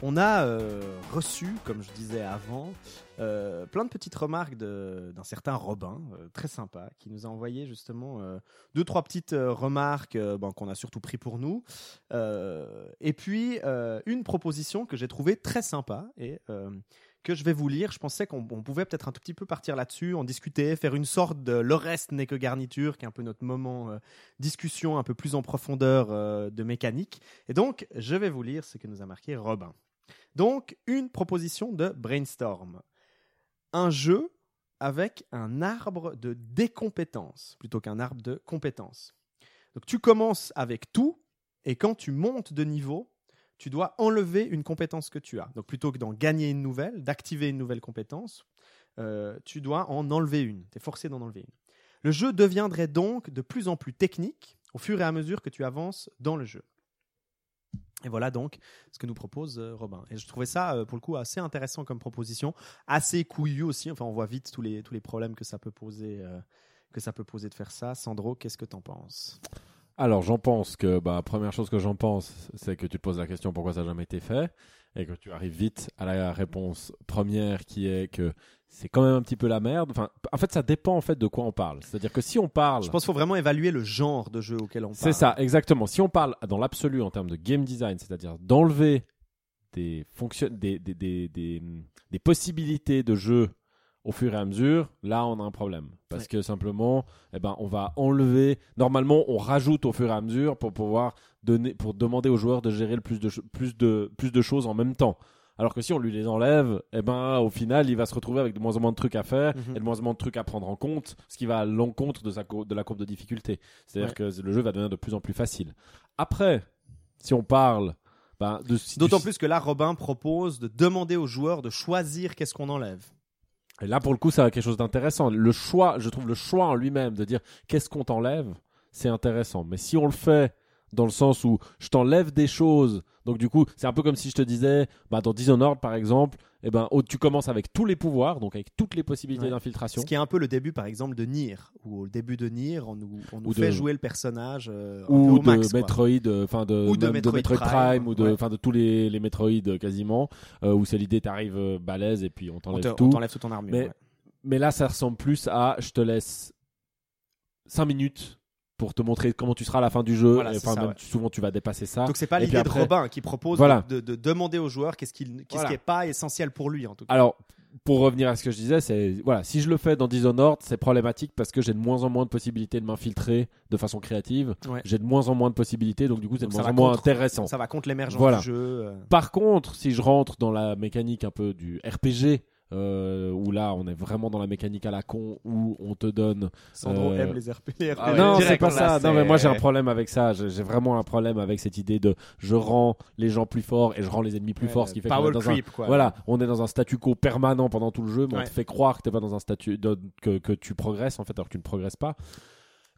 On a euh, reçu, comme je disais avant, euh, plein de petites remarques d'un certain Robin, euh, très sympa, qui nous a envoyé justement deux, trois petites remarques bon, qu'on a surtout pris pour nous. Et puis, une proposition que j'ai trouvée très sympa et que je vais vous lire. Je pensais qu'on on pouvait peut-être un tout petit peu partir là-dessus, en discuter, faire une sorte de Le reste n'est que garniture, qui est un peu notre moment euh, discussion un peu plus en profondeur de mécanique. Et donc, je vais vous lire ce que nous a marqué Robin. Donc, une proposition de brainstorm. Un jeu avec un arbre de décompétences plutôt qu'un arbre de compétences. Donc, tu commences avec tout et quand tu montes de niveau, tu dois enlever une compétence que tu as. Donc, plutôt que d'en gagner une nouvelle, d'activer une nouvelle compétence, euh, tu dois en enlever une. Tu es forcé d'en enlever une. Le jeu deviendrait donc de plus en plus technique au fur et à mesure que tu avances dans le jeu. Et voilà donc ce que nous propose euh, Robin. Et je trouvais ça, euh, pour le coup, assez intéressant comme proposition, assez couillu aussi. Enfin, on voit vite tous les, tous les problèmes que ça peut poser, euh, que ça peut poser de faire ça. Sandro, qu'est-ce que t'en penses? Alors, j'en pense que, bah, première chose que j'en pense, c'est que tu te poses la question pourquoi ça n'a jamais été fait, et que tu arrives vite à la réponse première qui est que c'est quand même un petit peu la merde. Enfin, en fait, ça dépend en fait de quoi on parle. C'est-à-dire que si on parle, Je pense qu'il faut vraiment évaluer le genre de jeu auquel on parle. c'est ça, exactement. Si on parle dans l'absolu en termes de game design, c'est-à-dire d'enlever des, fonctions, des, des, des, des, possibilités de jeu au fur et à mesure, là on a un problème. Parce Ouais. que simplement, eh ben, on va enlever. Normalement, on rajoute au fur et à mesure pour pouvoir donner, pour demander aux joueurs de gérer le plus de, plus de, plus de choses en même temps. Alors que si on lui les enlève, eh ben, au final, il va se retrouver avec de moins en moins de trucs à faire Mhm. et de moins en moins de trucs à prendre en compte, ce qui va à l'encontre de, sa de la courbe de difficulté. C'est-à-dire Ouais. que le jeu va devenir de plus en plus facile. Après, si on parle ben, D'autant plus que là, Robin propose de demander aux joueurs de choisir qu'est-ce qu'on enlève. Et là, pour le coup, ça a quelque chose d'intéressant. Le choix, je trouve le choix en lui-même de dire qu'est-ce qu'on t'enlève, c'est intéressant. Mais si on le fait dans le sens où je t'enlève des choses, donc du coup, c'est un peu comme si je te disais, bah, dans Dishonored par exemple, eh ben, tu commences avec tous les pouvoirs, donc avec toutes les possibilités Ouais. d'infiltration. Ce qui est un peu le début, par exemple, de Nier, où au début de Nier, on nous, on nous Ou fait de- jouer le personnage euh, peu ou de max. Metroid, euh, enfin de, Ou de même Metroid Prime, Prime, ou de, ouais. de tous les, les Metroid euh, quasiment, euh, où c'est l'idée t'arrives euh, balèze et puis on t'enlève te- tout. on t'enlève toute ton armure. Mais- ouais. Mais là, ça ressemble plus à je te laisse 5 minutes pour te montrer comment tu seras à la fin du jeu. Voilà, Et, c'est enfin, ça, même ouais. souvent, tu vas dépasser ça. Donc c'est pas l'idée de Robin qui propose Voilà. de, de- de demander aux joueurs qu'est-ce Voilà. qui est pas essentiel pour lui en tout cas. Alors, pour revenir à ce que je disais, c'est voilà, si je le fais dans Dishonored, c'est problématique parce que j'ai de moins en moins de possibilités de m'infiltrer de façon créative. Ouais. J'ai de moins en moins de possibilités, donc du coup, c'est de moins en moins contre- intéressant. Ça va contre l'émergence Voilà. du jeu. euh. Par contre, si je rentre dans la mécanique un peu du RPG, euh, où là, on est vraiment dans la mécanique à la con, où on te donne Sandro Euh, aime les RP. les RPG. Ah ouais, non, c'est pas ça. Non, mais moi j'ai un problème avec ça. J'ai vraiment un problème avec cette idée de je rends les gens plus forts et je rends les ennemis plus Ouais, forts, ce qui fait qu'on Power est dans un creep quoi. voilà, on est dans un statu quo permanent pendant tout le jeu, mais on te fait croire que t'es pas dans un statut de- que, que tu progresses en fait, alors que tu ne progresses pas.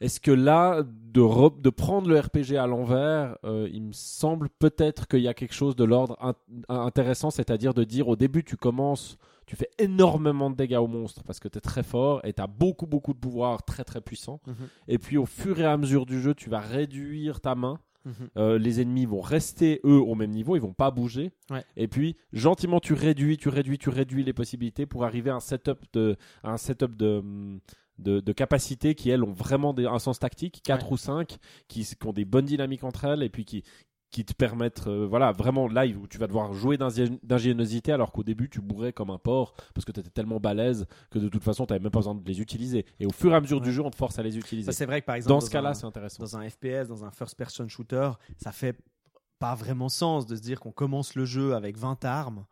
Est-ce que là, de, re- de prendre le RPG à l'envers, euh, il me semble peut-être qu'il y a quelque chose de l'ordre in- intéressant, c'est-à-dire de dire au début tu commences, tu fais énormément de dégâts aux monstres parce que tu es très fort et tu as beaucoup beaucoup de pouvoirs très très puissants. Mhm. Et puis au fur et à mesure du jeu, tu vas réduire ta main. Mhm. Euh, les ennemis vont rester eux au même niveau, ils vont pas bouger. Ouais. Et puis gentiment tu réduis, tu réduis, tu réduis les possibilités pour arriver à un setup de, à un setup de, hum, de, de capacités qui elles ont vraiment des- un sens tactique, 4 Ouais. ou 5, qui, ont des bonnes dynamiques entre elles et puis qui qui te permettent, euh, voilà, vraiment live où tu vas devoir jouer d'ingé- d'ingéniosité alors qu'au début tu bourrais comme un porc parce que tu étais tellement balèze que de toute façon tu n'avais même pas besoin de les utiliser. Et au fur et à mesure du jeu, on te force à les utiliser. C'est vrai que par exemple Dans ce cas-là, un- c'est intéressant. dans un FPS, dans un first-person shooter, ça fait pas vraiment sens de se dire qu'on commence le jeu avec 20 armes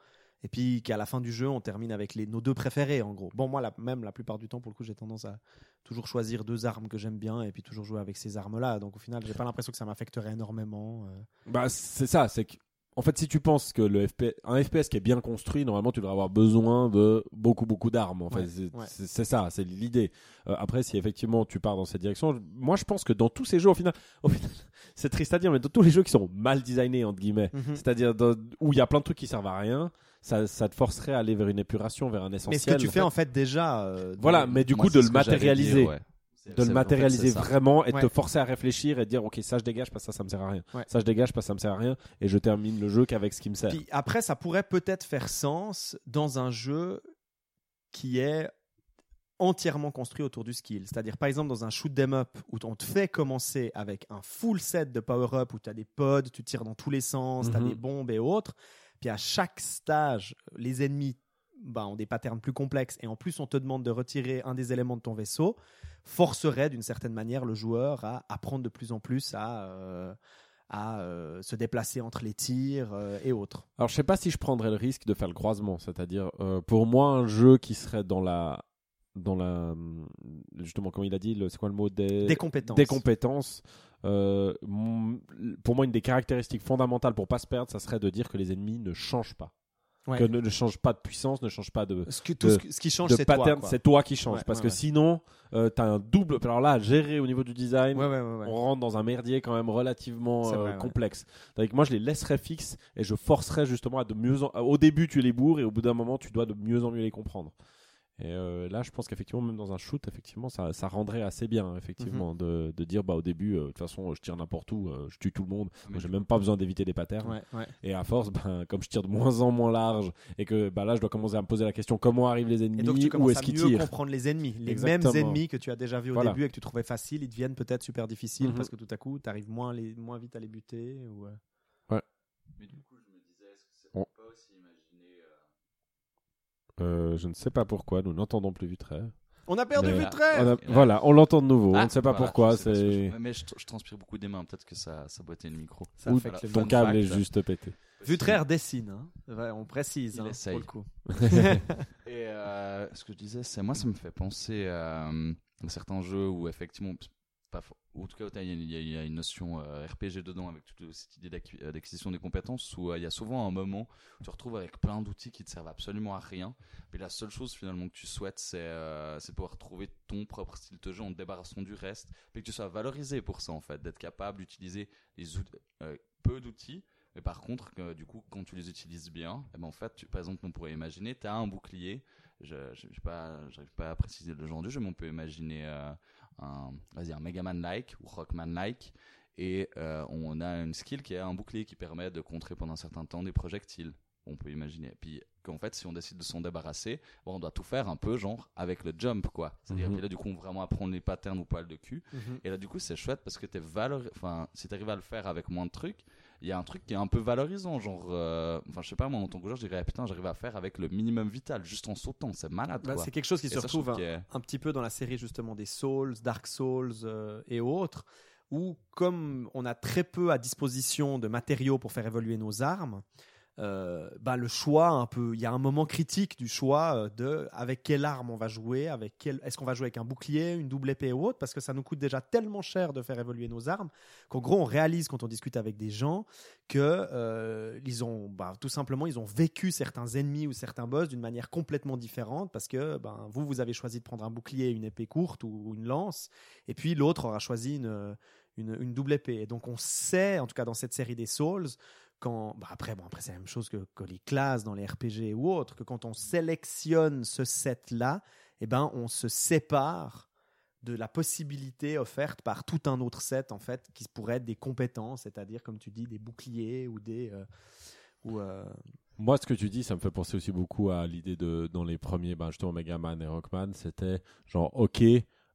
et puis qu'à la fin du jeu, on termine avec les, nos deux préférés en gros. Bon, moi, la, même la plupart du temps, pour le coup, j'ai tendance à toujours choisir deux armes que j'aime bien et puis toujours jouer avec ces armes-là. Donc au final, j'ai pas l'impression que ça m'affecterait énormément. euh. Bah, c'est ça, c'est que. En fait, si tu penses que le FPS, un FPS qui est bien construit, normalement, tu devrais avoir besoin de beaucoup, beaucoup d'armes. En fait, Ouais, c'est ouais. ça, c'est l'idée. Euh, après, si effectivement tu pars dans cette direction, moi, je pense que dans tous ces jeux, au final, au final c'est triste à dire, mais dans tous les jeux qui sont mal designés entre guillemets, Mhm. c'est-à-dire où il y a plein de trucs qui servent à rien, ça, ça te forcerait à aller vers une épuration, vers un essentiel. Mais ce que tu en fais en fait déjà. euh, Voilà, mais du coup, de le matérialiser. ouais. De le en fait, matérialiser vraiment et de Ouais. te forcer à réfléchir et de dire ok ça je dégage parce que ça ça me sert à rien Ouais. ça je dégage parce que ça me sert à rien et je termine le jeu qu'avec ce qui me sert Puis après, ça pourrait peut-être faire sens dans un jeu qui est entièrement construit autour du skill. C'est-à-dire, par exemple, dans un shoot 'em up où on te fait commencer avec un full set de power-up où tu as des pods, tu tires dans tous les sens, tu as Mhm. des bombes et autres. Puis à chaque stage, les ennemis bah, ont des patterns plus complexes et en plus, on te demande de retirer un des éléments de ton vaisseau, forcerait d'une certaine manière le joueur à apprendre de plus en plus à. euh, à euh, se déplacer entre les tirs euh, et autres. Alors, je sais pas si je prendrais le risque de faire le croisement. C'est-à-dire, pour moi, un jeu qui serait dans la. Dans la. Justement, comme il a dit, c'est quoi le mot des, Des compétences. Des compétences. Euh, pour moi, une des caractéristiques fondamentales pour pas se perdre, ça serait de dire que les ennemis ne changent pas. Ouais. Que ne, ne changent pas de puissance, ne changent pas de, Ce, que, tout de- ce, qui change, c'est toi. C'est toi qui change. Ouais, parce ouais, que sinon, tu as un double. Alors là, à gérer au niveau du design, on rentre dans un merdier quand même relativement euh, vrai, complexe. Donc moi, je les laisserais fixes et je forcerais justement à de mieux. en- Au début, tu les bourres et au bout d'un moment, tu dois de mieux en mieux les comprendre. Et euh, là, je pense qu'effectivement, même dans un shoot, effectivement, ça, ça rendrait assez bien, effectivement, Mhm. de, de dire, bah, au début, euh, de toute façon, je tire n'importe où, euh, je tue tout le monde. Mais j'ai même pas besoin d'éviter des patterns. Ouais, ouais. Et à force, ben, comme je tire de moins en moins large et que bah, là, je dois commencer à me poser la question comment arrivent les ennemis, Et donc tu où est-ce qu'ils mieux tirent? comprendre les ennemis. Les Exactement. mêmes ennemis que tu as déjà vus au Voilà. début et que tu trouvais faciles, ils deviennent peut-être super difficiles Mhm. parce que tout à coup, tu arrives moins, les, moins vite à les buter. Ou, Mais du coup, je me disais, est-ce que c'est Bon. pas aussi imaginer. euh, Euh, je ne sais pas pourquoi, nous n'entendons plus Vitraire. On a perdu On a- Voilà, on l'entend de nouveau. on Ah, ne sait pas voilà, pourquoi. je sais pas ce que C'est je- Mais je, je transpire beaucoup des mains, peut-être que ça, ça boitait le micro. Ça Ou Voilà. ton câble est juste pété. Vutraire dessine, hein. Ouais, on précise Il hein, essaye. pour le coup. Et euh, ce que je disais, c'est moi, ça me fait penser à, euh, à certains jeux où effectivement, pas en tout cas, il y, a- une notion euh, RPG dedans avec toute cette idée euh, d'acquisition des compétences où euh, il y a souvent un moment où tu te retrouves avec plein d'outils qui te servent absolument à rien. Et la seule chose finalement que tu souhaites, c'est c'est pouvoir trouver ton propre style de jeu en te débarrassant du reste, mais que tu sois valorisé pour ça en fait, d'être capable d'utiliser peu d'outils. Mais par contre, du coup, quand tu les utilises bien, eh ben, en fait, par exemple, on pourrait imaginer, tu as un bouclier, je n'arrive pas, à préciser le genre du jeu, mais on peut imaginer un, vas-y, un Megaman-like ou Rockman-like, et euh, on a une skill qui est un bouclier qui permet de contrer pendant un certain temps des projectiles. On peut imaginer. Et puis qu'en fait, si on décide de s'en débarrasser, bon, on doit tout faire un peu genre avec le jump, quoi. C'est-à-dire, puis là, du coup, on vraiment apprendre les patterns ou poil de cul. Mhm. Et là, du coup, c'est chouette parce que t'es valor... enfin, si t'arrives à le faire avec moins de trucs, il y a un truc qui est un peu valorisant, genre, euh, enfin, je sais pas, moi, en tant que joueur, je dirais, ah, putain, j'arrive à faire avec le minimum vital, juste en sautant, c'est malade, Bah, c'est quelque chose qui Et se retrouve un petit peu dans la série justement des Souls, Dark Souls euh, et autres, où comme on a très peu à disposition de matériaux pour faire évoluer nos armes, euh, bah, le choix un peu, il y a un moment critique du choix euh, de avec quelle arme on va jouer, avec quel, est-ce qu'on va jouer avec un bouclier, une double épée ou autre, parce que ça nous coûte déjà tellement cher de faire évoluer nos armes qu'en gros on réalise quand on discute avec des gens que euh, ils ont bah, tout simplement ils ont vécu certains ennemis ou certains boss d'une manière complètement différente parce que ben, vous vous avez choisi de prendre un bouclier, une épée courte ou une lance, et puis l'autre aura choisi une, une, une double épée. Et donc on sait, en tout cas dans cette série des Souls, quand bah après bon après c'est la même chose que, que les classes dans les RPG ou autres, que quand on sélectionne ce set là, eh ben on se sépare de la possibilité offerte par tout un autre set en fait qui pourrait être des compétences, c'est-à-dire comme tu dis des boucliers ou des euh, ou euh, Moi, ce que tu dis, ça me fait penser aussi beaucoup à l'idée de dans les premiers, ben, justement Mega Man et Rockman, c'était genre ok,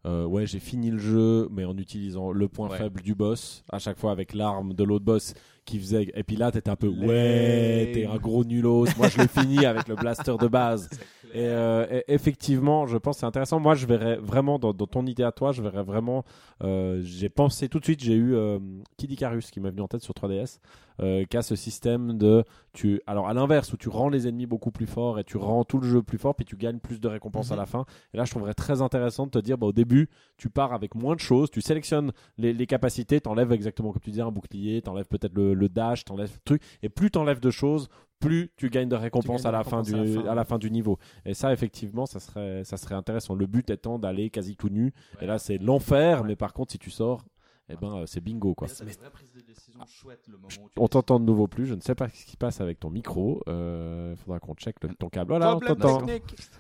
euh, ouais, j'ai fini le jeu, mais en utilisant le point Ouais. faible du boss à chaque fois avec l'arme de l'autre boss qui faisait. Et puis là, t'étais un peu ouais, t'es un gros nulos. Moi, je l'ai fini avec le blaster de base. Et, euh, et effectivement, je pense que c'est intéressant. Moi, je verrais vraiment dans, dans ton idée à toi, je verrais vraiment. euh, j'ai pensé tout de suite, j'ai eu euh, Kid Icarus qui m'est venu en tête sur 3DS, euh, qui a ce système de tu. Alors à l'inverse, où tu rends les ennemis beaucoup plus forts et tu rends tout le jeu plus fort, puis tu gagnes plus de récompenses à Mhm. la fin. Et là, je trouverais très intéressant de te dire, bah, au début, tu pars avec moins de choses, tu sélectionnes les, les capacités, t'enlèves exactement comme tu disais un bouclier, t'enlèves peut-être le, le dash, t'enlèves le truc, et plus t'enlèves de choses, plus tu gagnes de récompenses à la fin du à la fin, à la ouais. fin du niveau. Et ça, effectivement, ça serait ça serait intéressant. Le but étant d'aller quasi tout nu. Et là, c'est l'enfer. Ouais. Mais par contre, si tu sors, eh ben, euh, c'est bingo quoi. C'est une vraie prise de décision chouette le moment où tu On t'entend de nouveau plus. Je ne sais pas ce qui se passe avec ton micro. Il faudra qu'on check le- ton câble. Voilà, on t'entend.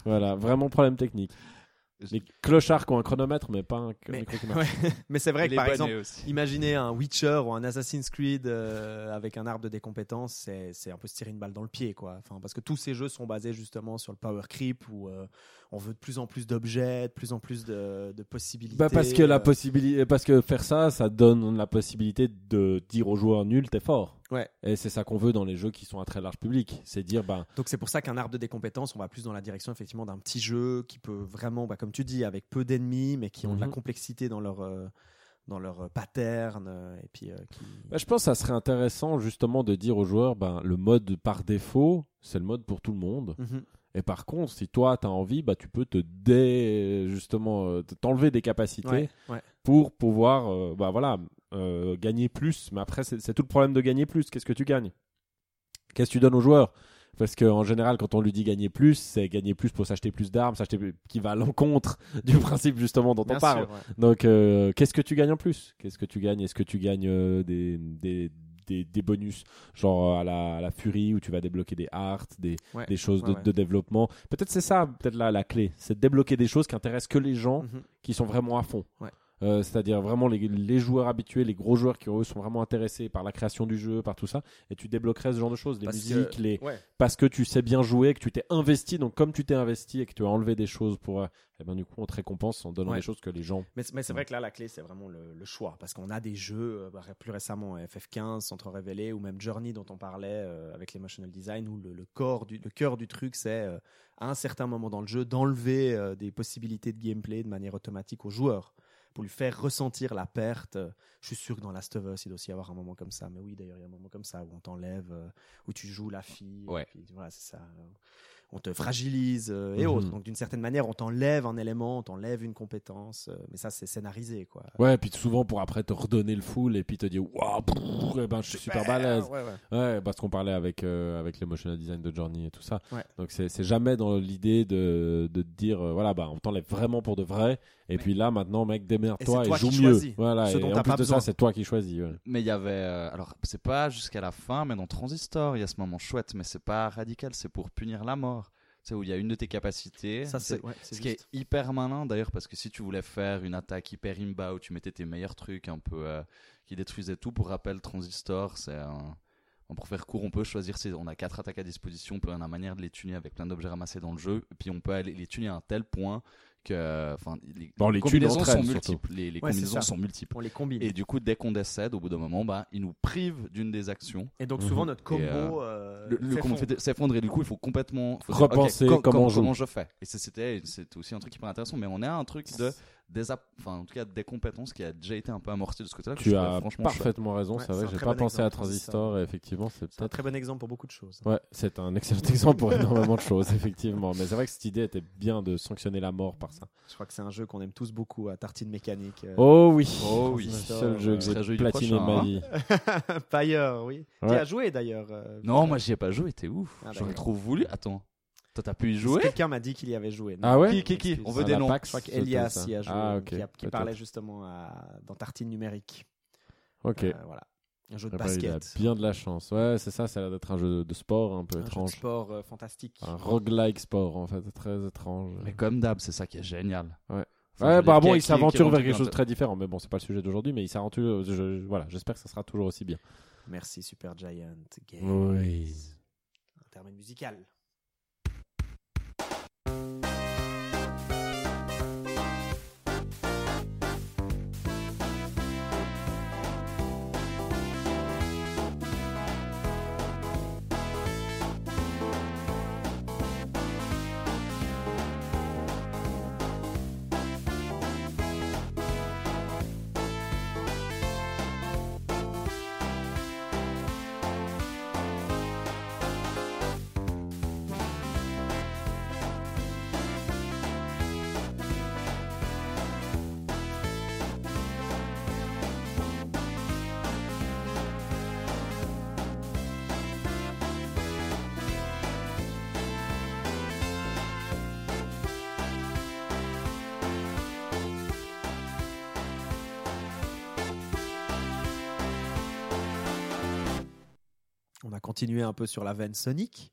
Voilà, vraiment problème technique. Les clochards qui ont un chronomètre, mais pas un Mais- micro qui marche. Ouais. Mais c'est vrai que par exemple, aussi. imaginez un Witcher ou un Assassin's Creed euh, avec un arbre de décompétence, c'est c'est un peu se tirer une balle dans le pied, quoi. Enfin, parce que tous ces jeux sont basés justement sur le power creep où euh, on veut de plus en plus d'objets, de plus en plus de, de possibilités. Bah parce que la euh, possibilité, parce que faire ça, ça donne la possibilité de dire aux joueurs nuls t'es fort. Ouais. Et c'est ça qu'on veut dans les jeux qui sont à très large public, c'est dire bah Donc c'est pour ça qu'un arbre de décompétence, on va plus dans la direction effectivement d'un petit jeu qui peut vraiment, bah, comme tu dis, avec peu d'ennemis, mais qui ont de la Mhm. complexité dans leur euh, dans leur euh, pattern et puis euh, qui. Bah, je pense que ça serait intéressant justement de dire aux joueurs ben, le mode par défaut, c'est le mode pour tout le monde. Mhm. Et par contre, si toi tu as envie, bah, tu peux te dé justement euh, t'enlever des capacités Ouais, ouais. pour pouvoir euh, bah, voilà, euh, gagner plus. Mais après, c'est tout le problème de gagner plus. Qu'est-ce que tu gagnes? Qu'est-ce que tu donnes aux joueurs? Parce qu'en général, quand on lui dit gagner plus, c'est gagner plus pour s'acheter plus d'armes, s'acheter plus- qui va à l'encontre du principe justement dont Bien on parle. sûr, ouais. Donc, euh, qu'est-ce que tu gagnes en plus? Qu'est-ce que tu gagnes? Est-ce que tu gagnes des, des, des, des bonus, genre euh, à la, à la Fury, où tu vas débloquer des arts, des, Ouais, des choses de, ouais, ouais. de développement Peut-être c'est ça, peut-être la, la clé, c'est de débloquer des choses qui intéressent que les gens Mhm. qui sont vraiment à fond. Euh, C'est-à-dire vraiment les, les joueurs habitués, les gros joueurs qui eux sont vraiment intéressés par la création du jeu, par tout ça, et tu débloquerais ce genre de choses, les Parce musiques, que- les Ouais. parce que tu sais bien jouer, que tu t'es investi. Donc comme tu t'es investi et que tu as enlevé des choses pour, euh, eh ben du coup on te récompense en donnant Ouais. des choses que les gens. Mais, mais c'est vrai que là, la clé, c'est vraiment le, le choix. Parce qu'on a des jeux, euh, plus récemment, FF15, Centre Révélé, ou même Journey, dont on parlait avec l'emotional design, où le, le, corps du, le cœur du truc, c'est à un certain moment dans le jeu d'enlever des possibilités de gameplay de manière automatique aux joueurs. Pour lui faire ressentir la perte. Je suis sûr que dans Last of Us, il doit aussi y avoir un moment comme ça. Mais oui, d'ailleurs, il y a un moment comme ça où on t'enlève, euh, où tu joues la fille. et Ouais. puis, voilà, c'est ça. On te fragilise euh, et Mhm. autres. Donc, d'une certaine manière, on t'enlève un élément, on t'enlève une compétence. euh, mais ça, c'est scénarisé, quoi. Ouais, puis souvent pour après te redonner le full et puis te dire waouh, eh ben je suis super balèze. Ouais, ouais. Ouais, parce qu'on parlait avec euh, avec l'emotional design de Journey et tout ça. Ouais. Donc c'est c'est jamais dans l'idée de de te dire euh, voilà bah on t'enlève vraiment pour de vrai et puis là maintenant mec démerde-toi Et et, joue mieux. choisis Voilà. ce et dont en t'as plus pas de besoin. ça c'est toi qui choisis. ouais. Mais il y avait. euh, alors, c'est pas jusqu'à la fin, mais dans Transistor, il y a ce moment chouette, mais c'est pas radical, c'est pour punir la mort. Où il y a une de tes capacités. Ça, c'est ouais, Ce qui est hyper malin d'ailleurs, parce que si tu voulais faire une attaque hyper imba où tu mettais tes meilleurs trucs un peu euh, qui détruisaient tout, pour rappel, Transistor, c'est un. Pour faire court, on peut choisir. On a quatre attaques à disposition. On peut avoir la manière de les tuner avec plein d'objets ramassés dans le jeu. Et puis on peut aller les tuner à un tel point que. Enfin, les, Bon, les combinaisons sont multiples. Les, les Ouais, c'est combinaisons sont multiples. On les combine. Et Et, du coup, dès qu'on décède, au bout d'un moment, bah, ils nous privent d'une des actions. donc, Mhm. souvent, notre combo. Et, euh, euh, Le, le combo s'effondre et du coup, il faut complètement faut Repenser comment com- je fais. Et ça, c'était c'était aussi un truc hyper intéressant. Mais on a un truc de des enfin en tout cas des compétences qui a déjà été un peu amorcé de ce côté-là. que Tu as franchement parfaitement raison. Ouais, c'est vrai que j'ai pas bon pensé à Transistor et effectivement c'est C'est un peut-être très bon exemple pour beaucoup de choses. Ouais, c'est un excellent exemple pour énormément de choses, effectivement. Mais c'est vrai que cette idée était bien de sanctionner la mort par ça. Je crois que c'est un jeu qu'on aime tous beaucoup à tartine mécanique. euh, Oh oui, Oh oui. seul jeu que euh, j'ai jeu du platiné de prochain, ma hein. vie. Pyre, oui. Ouais. a joué d'ailleurs euh, Non, moi j'y ai pas joué. T'es ouf. Ah, J'aurais trop voulu. Attends, toi t'as pu y jouer Quelqu'un m'a dit qu'il y avait joué. Ah ouais Qui, qui, qui On veut des noms. PAX, Je crois qu'Elias y a joué, Ah, qui, a- qui peut-être. parlait justement à- dans Tartine numérique. Ok. Euh, voilà. Un jeu de Eh ben, il a basket. bien de la chance. Ouais, c'est ça, ça a l'air d'être un jeu de sport un peu un jeu de étrange. sport euh, fantastique. Un roguelike sport, en fait, très étrange. Mais comme d'hab, c'est ça qui est génial. Ouais. Enfin, bah bon, il s'aventure vers quelque chose de très différent, mais bon, c'est pas le sujet d'aujourd'hui, mais il s'aventure. je- je- Voilà, j'espère que ça sera toujours aussi bien. Merci Super Giant Games. Oui. Musical. Un peu sur la veine Sonic.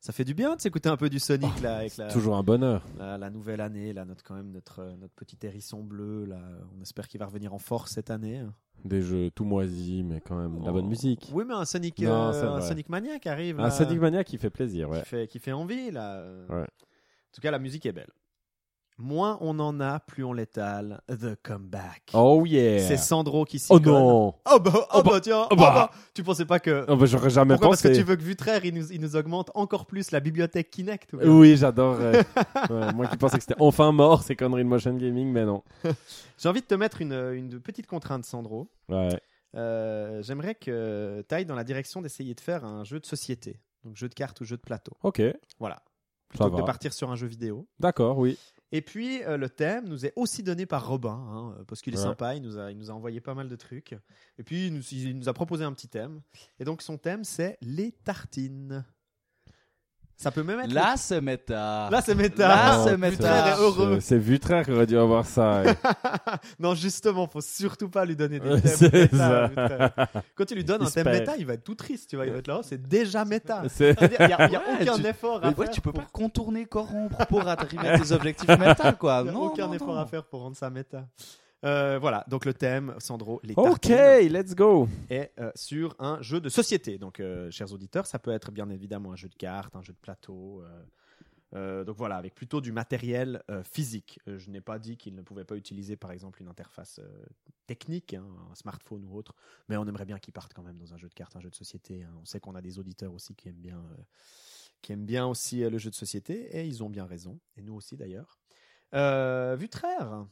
Ça fait du bien de s'écouter un peu du Sonic là, avec la, Toujours un bonheur. la, la nouvelle année, là, notre, quand même notre, euh, notre petit hérisson bleu. Là, on espère qu'il va revenir en force cette année. Des jeux tout moisis, mais quand même de la bonne musique. Oui, mais un Sonic, Non, euh, un. Sonic Mania qui arrive. Un là, Sonic Mania qui fait plaisir, ouais. qui, fait, qui fait envie là. Ouais. En tout cas, la musique est belle. Moins on en a, plus on l'étale. The Comeback. Oh yeah. C'est Sandro qui s'y Oh colle. non. Oh bah, oh Oh bah, bah, tiens, oh oh bah. bah. tu pensais pas que. Oh, bah, j'aurais jamais Pourquoi? Parce pensé. que tu veux que Vutraire il nous, il nous augmente encore plus la bibliothèque Kinect ou Oui. Ouais, moi qui pensais que c'était enfin mort ces conneries de motion gaming, mais non. J'ai envie de te mettre une, une petite contrainte, Sandro. Ouais. Euh, J'aimerais que tu ailles dans la direction d'essayer de faire un jeu de société. Donc jeu de cartes ou jeu de plateau. Ok. Voilà. Ça Plutôt que va. de partir sur un jeu vidéo. D'accord, oui. Et puis euh, le thème nous est aussi donné par Robin, hein, parce qu'il est Ouais. sympa, il nous, a, il nous a envoyé pas mal de trucs. Et puis il nous, il nous a proposé un petit thème. Et donc son thème c'est les tartines. Ça peut même être. Là, c'est méta. Là c'est méta. Là, Oh, c'est méta. est heureux. C'est Vutraire qui aurait dû avoir ça. ouais. non, justement, faut surtout pas lui donner des Ouais, thèmes c'est méta. Quand tu lui donnes Il un thème perd. méta, il va être tout triste, tu vois. Il va être là, oh, c'est déjà méta. Il n'y a, il y a Ouais, aucun tu- effort à Mais ouais, faire. tu peux pour- pas contourner, corrompre pour arriver à tes objectifs méta, quoi. Il y a Non, aucun non, effort non. à faire pour rendre ça méta. Euh, voilà, donc le thème, Sandro, les Ok, let's go. est euh, sur un jeu de société. Donc, euh, chers auditeurs, ça peut être bien évidemment un jeu de cartes, un jeu de plateau. donc voilà, avec plutôt du matériel physique. Je n'ai pas dit qu'il ne pouvait pas utiliser, par exemple, une interface technique, hein, un smartphone ou autre, mais on aimerait bien qu'il parte quand même dans un jeu de cartes, un jeu de société. hein. On sait qu'on a des auditeurs aussi qui aiment bien, qui aiment bien aussi le jeu de société, et ils ont bien raison, et nous aussi d'ailleurs. Vutraire,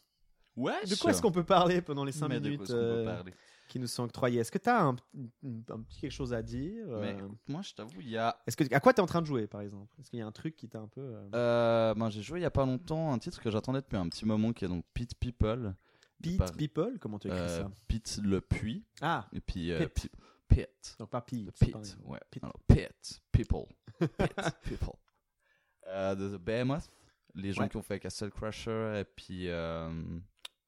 De quoi est-ce qu'on peut parler pendant les 5 Mais de quoi minutes euh, qui nous sont octroyées? Est-ce que tu as un, un petit quelque chose à dire euh, Mais moi, je t'avoue, il y a. Est-ce que à quoi tu es en train de jouer par exemple? Est-ce qu'il y a un truc qui t'a un peu euh, Euh, ben, j'ai joué il y a pas longtemps un titre que j'attendais depuis un petit moment qui est donc Pit People. Pete par- People? Comment tu écris ça? Pit le puits. Ah, Et puis. Pit. Pi- Pit. donc pas Pete. Pit. Ouais. Pit. Alors, Pit. People. Pit. People. De The Behemoth. Les gens Ouais. qui ont fait Castle Crusher et puis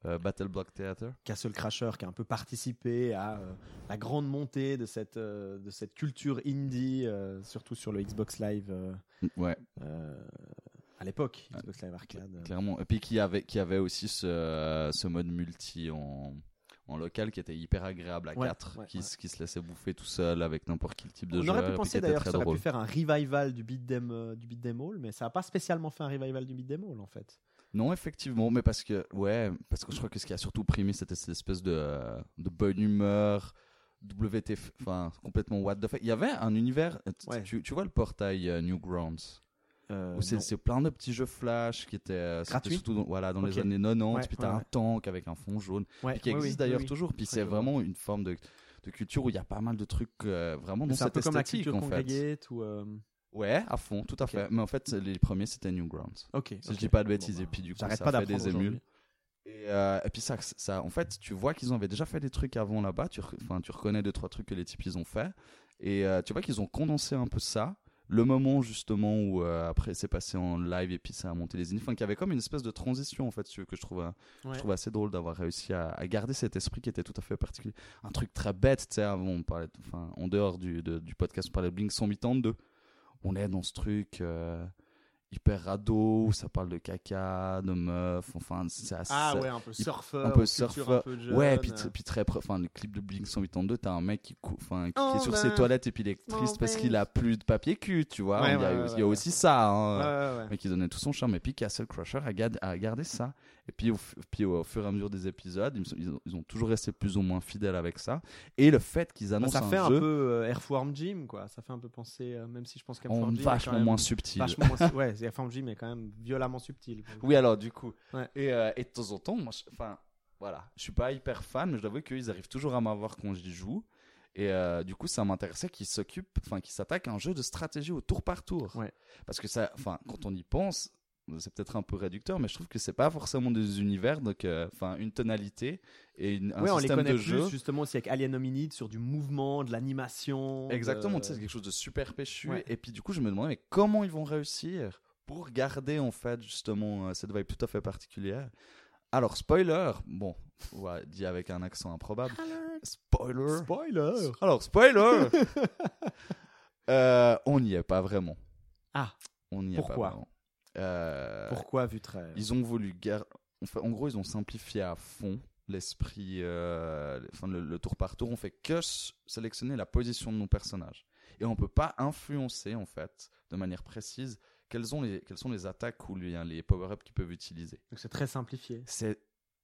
euh, Battle Block Theater. Castle Crasher qui a un peu participé à euh, la grande montée de cette, euh, de cette culture indie, euh, surtout sur le Xbox Live euh, Ouais. euh, à l'époque, Xbox Live Arcade. Clairement. Et puis qui avait, qui avait aussi ce, ce mode multi en, en local qui était hyper agréable à Ouais, 4, ouais, qui, ouais. qui se laissait bouffer tout seul avec n'importe quel type de On jeu. aurait et pu penser d'ailleurs ça aurait drôle. pu faire un revival du beat'em euh, du beat'em all, mais ça n'a pas spécialement fait un revival du beat'em all en fait. Non, effectivement, mais parce que, ouais, parce que je crois que ce qui a surtout primé, c'était cette espèce de, euh, de bonne humeur, WTF, enfin, complètement what the fuck. Il y avait un univers, euh, tu- Ouais. tu, tu vois le portail euh, Newgrounds, Euh, où c'est plein de petits jeux flash qui étaient, Gratuits surtout dans, voilà, dans les années 90, Ouais, puis t'as ouais, un tank avec un fond jaune, puis qui existe oui, d'ailleurs oui, toujours, puis c'est vraiment une forme de, de culture où il y a pas mal de trucs euh, vraiment dans C'est un cette peu comme la esthétique, culture en fait. ou. Ouais, à fond, tout à fait. Mais en fait, les premiers, c'était Newgrounds. Ok. Si je dis pas de bêtises, et puis du coup, ça pas fait des émules. Et, euh, et puis ça, ça, en fait, tu vois qu'ils avaient déjà fait des trucs avant là-bas. Tu, enfin, tu reconnais deux trois trucs que les types ils ont fait. Et euh, tu vois qu'ils ont condensé un peu ça. Le moment justement où euh, après c'est passé en live et puis ça a monté les indies. Enfin, qu'il y avait comme une espèce de transition en fait, que je trouve, je Ouais. trouve assez drôle d'avoir réussi à, à garder cet esprit qui était tout à fait particulier. Un truc très bête, tu sais, avant on parlait, enfin, en dehors du, de- du podcast, on parlait de Blink 182. On est dans ce truc. euh, hyper rado où ça parle de caca de meufs enfin c'est assez Ah ouais, un peu surfeur. un peu surfeur. Ouais, puis, puis très, enfin, le clip de Blink 182, t'as un mec qui, cou- enfin, qui Oh est sur ben, ses toilettes et puis il est oh triste parce qu'il a plus de papier cul, tu vois. Ouais, il y a, ouais, il y a ouais, ouais. aussi ça, hein, Ouais, ouais, ouais. mais qui donnait tout son charme. Et puis Castle Crusher a, gard- a gardé ça. Et puis au, f- puis au fur et à mesure des épisodes, ils, sont- ils ont, ils ont toujours resté plus ou moins fidèles avec ça. Et le fait qu'ils Bah, annoncent ça fait un un jeu peu euh, Earthworm Jim, quoi. Ça fait un peu penser, euh, même si je pense en qu'Earthworm Jim est quand même moins subtil. vachement moins. Ouais, Earthworm Jim est quand même violemment subtil. Oui, alors du coup. Ouais. Et, euh, et de temps en temps, moi, je- enfin, voilà, je suis pas hyper fan, mais je dois avouer qu'ils arrivent toujours à m'avoir quand j'y joue. Et euh, du coup, ça m'intéressait qu'ils s'occupent, enfin, qu'ils s'attaquent à un jeu de stratégie au tour par tour. Ouais. Parce que ça, enfin, quand on y pense, c'est peut-être un peu réducteur, mais je trouve que c'est pas forcément des univers, donc, euh, enfin, une tonalité et une, un Ouais, on les système connaît de plus jeu. justement aussi avec Alien Hominid sur du mouvement, de l'animation. Exactement, de- tu sais, c'est quelque chose de super péchu. Ouais. Et puis du coup, je me demandais, mais comment ils vont réussir pour garder en fait justement euh, cette vibe tout à fait particulière? Alors, spoiler, bon, ouais, dit avec un accent improbable. Spoiler Spoiler. Alors, spoiler Euh, On n'y est pas vraiment. Ah. On n'y est Pourquoi? pas vraiment. Euh, Pourquoi vu très ils ont voulu gar- enfin, en gros ils ont simplifié à fond l'esprit euh, enfin le, le tour par tour. On fait que sélectionner la position de nos personnages. Et on peut pas influencer en fait de manière précise quelles, sont les, quelles sont les attaques ou les, les power-ups qu'ils peuvent utiliser. Donc c'est très simplifié. c'est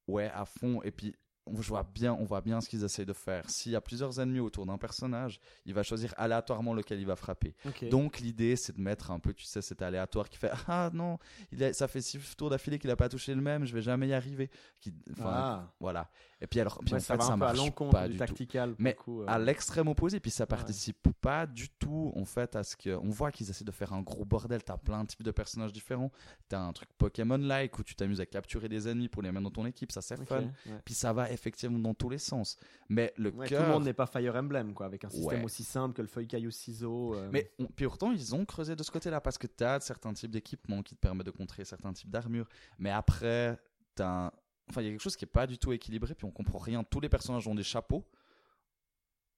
ouais à fond. Et puis on voit bien on voit bien ce qu'ils essayent de faire s'il y a plusieurs ennemis autour d'un personnage il va choisir aléatoirement lequel il va frapper donc l'idée c'est de mettre un peu, tu sais, cet aléatoire qui fait ah non, il a, ça fait six tours d'affilée qu'il a pas touché le même, je vais jamais y arriver. Qui, Ah. voilà. Et puis alors, puis Ouais, en ça fait va ça un peu à marche l'encontre pas du tout. tactical. pour Mais coup, euh. À l'extrême opposé, puis ça participe pas du tout en fait à ce que on voit qu'ils essaient de faire un gros bordel. T'as plein de types de personnages différents. T'as un truc Pokémon-like où tu t'amuses à capturer des ennemis pour les mettre dans ton équipe, ça c'est Ok, fun. ouais. Puis ça va effectivement dans tous les sens. Mais le Ouais, tout cœur, le monde n'est pas Fire Emblem, quoi, avec un système aussi simple que le feuille caillou ciseau. euh. Mais on- puis pourtant, ils ont creusé de ce côté-là parce que tu as certains types d'équipements qui te permettent de contrer certains types d'armure. Mais après, un... Enfin, il y a quelque chose qui est pas du tout équilibré, puis on comprend rien. Tous les personnages ont des chapeaux.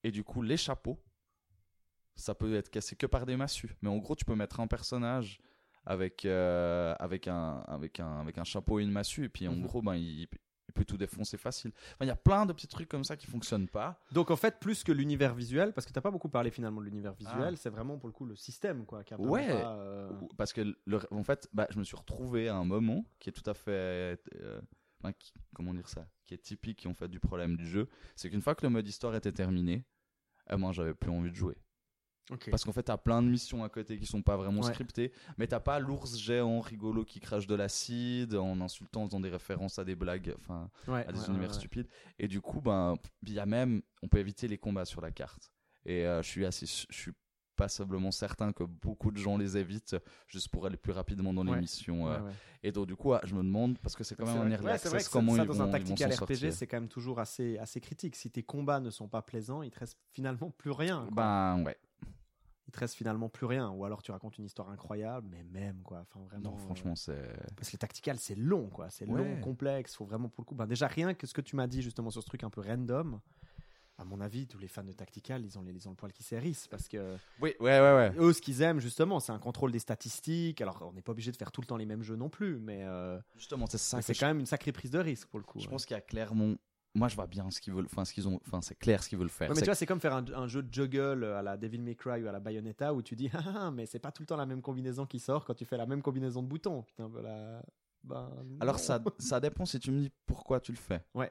Et du coup, les chapeaux, ça peut être cassé que par des massues. Mais en gros, tu peux mettre un personnage avec, euh, avec, un, avec, un, avec un chapeau et une massue, et puis en Mhm. gros, ben, il, il peut tout défoncer facile. Enfin, il y a plein de petits trucs comme ça qui fonctionnent pas. Donc en fait, plus que l'univers visuel, parce que t'as pas beaucoup parlé finalement de l'univers visuel, Ah. c'est vraiment pour le coup le système, quoi. Qui Ouais. pas, euh, Parce que, le- en fait, bah, je me suis retrouvé à un moment qui est tout à fait. euh, enfin, qui- comment dire ça Qui est typique en fait du problème du jeu. C'est qu'une fois que le mode histoire était terminé, eh ben, j'avais plus envie de jouer. Parce qu'en fait, t'as plein de missions à côté qui sont pas vraiment Ouais. scriptées, mais t'as pas l'ours géant rigolo qui crache de l'acide en insultant, en faisant des références à des blagues, enfin, Ouais, à des ouais, univers stupides. Et du coup, ben, il y a même, on peut éviter les combats sur la carte. Et euh, je suis assez, je suis passablement certain que beaucoup de gens les évitent juste pour aller plus rapidement dans Ouais. Ouais, euh. ouais. Et donc, du coup, ah, je me demande, parce que c'est quand même un early access, comment ça, ils dans vont, un ils vont tactical RPG, c'est quand même toujours assez, assez critique. Si tes combats ne sont pas plaisants, il te reste finalement plus rien. quoi. Ben, ouais. Il te reste finalement plus rien. Ou alors tu racontes une histoire incroyable, mais même quoi. Enfin vraiment. Non, euh, franchement, c'est. Parce que les tactical, c'est long, quoi. C'est long, complexe. Faut vraiment pour le coup. Ben, déjà rien que ce que tu m'as dit justement sur ce truc un peu random. À mon avis, tous les fans de tactical, ils ont, les, ils ont le poil qui s'érisse parce que Oui, ouais, ouais, ouais. eux, ce qu'ils aiment justement, c'est un contrôle des statistiques. Alors, on n'est pas obligé de faire tout le temps les mêmes jeux non plus, mais euh, Justement, c'est ça c'est je quand même une sacrée prise de risque pour le coup. Je ouais. pense qu'il y a clairement. Moi, je vois bien ce qu'ils veulent. Enfin, ce qu'ils ont. Enfin, c'est clair ce qu'ils veulent faire. Ouais, mais C'est- tu vois, c'est comme faire un, un jeu de juggle à la Devil May Cry ou à la Bayonetta où tu dis, ah, ah, mais c'est pas tout le temps la même combinaison qui sort quand tu fais la même combinaison de boutons. Putain, voilà. Ben, Alors, ça, ça dépend si tu me dis pourquoi tu le fais. Ouais.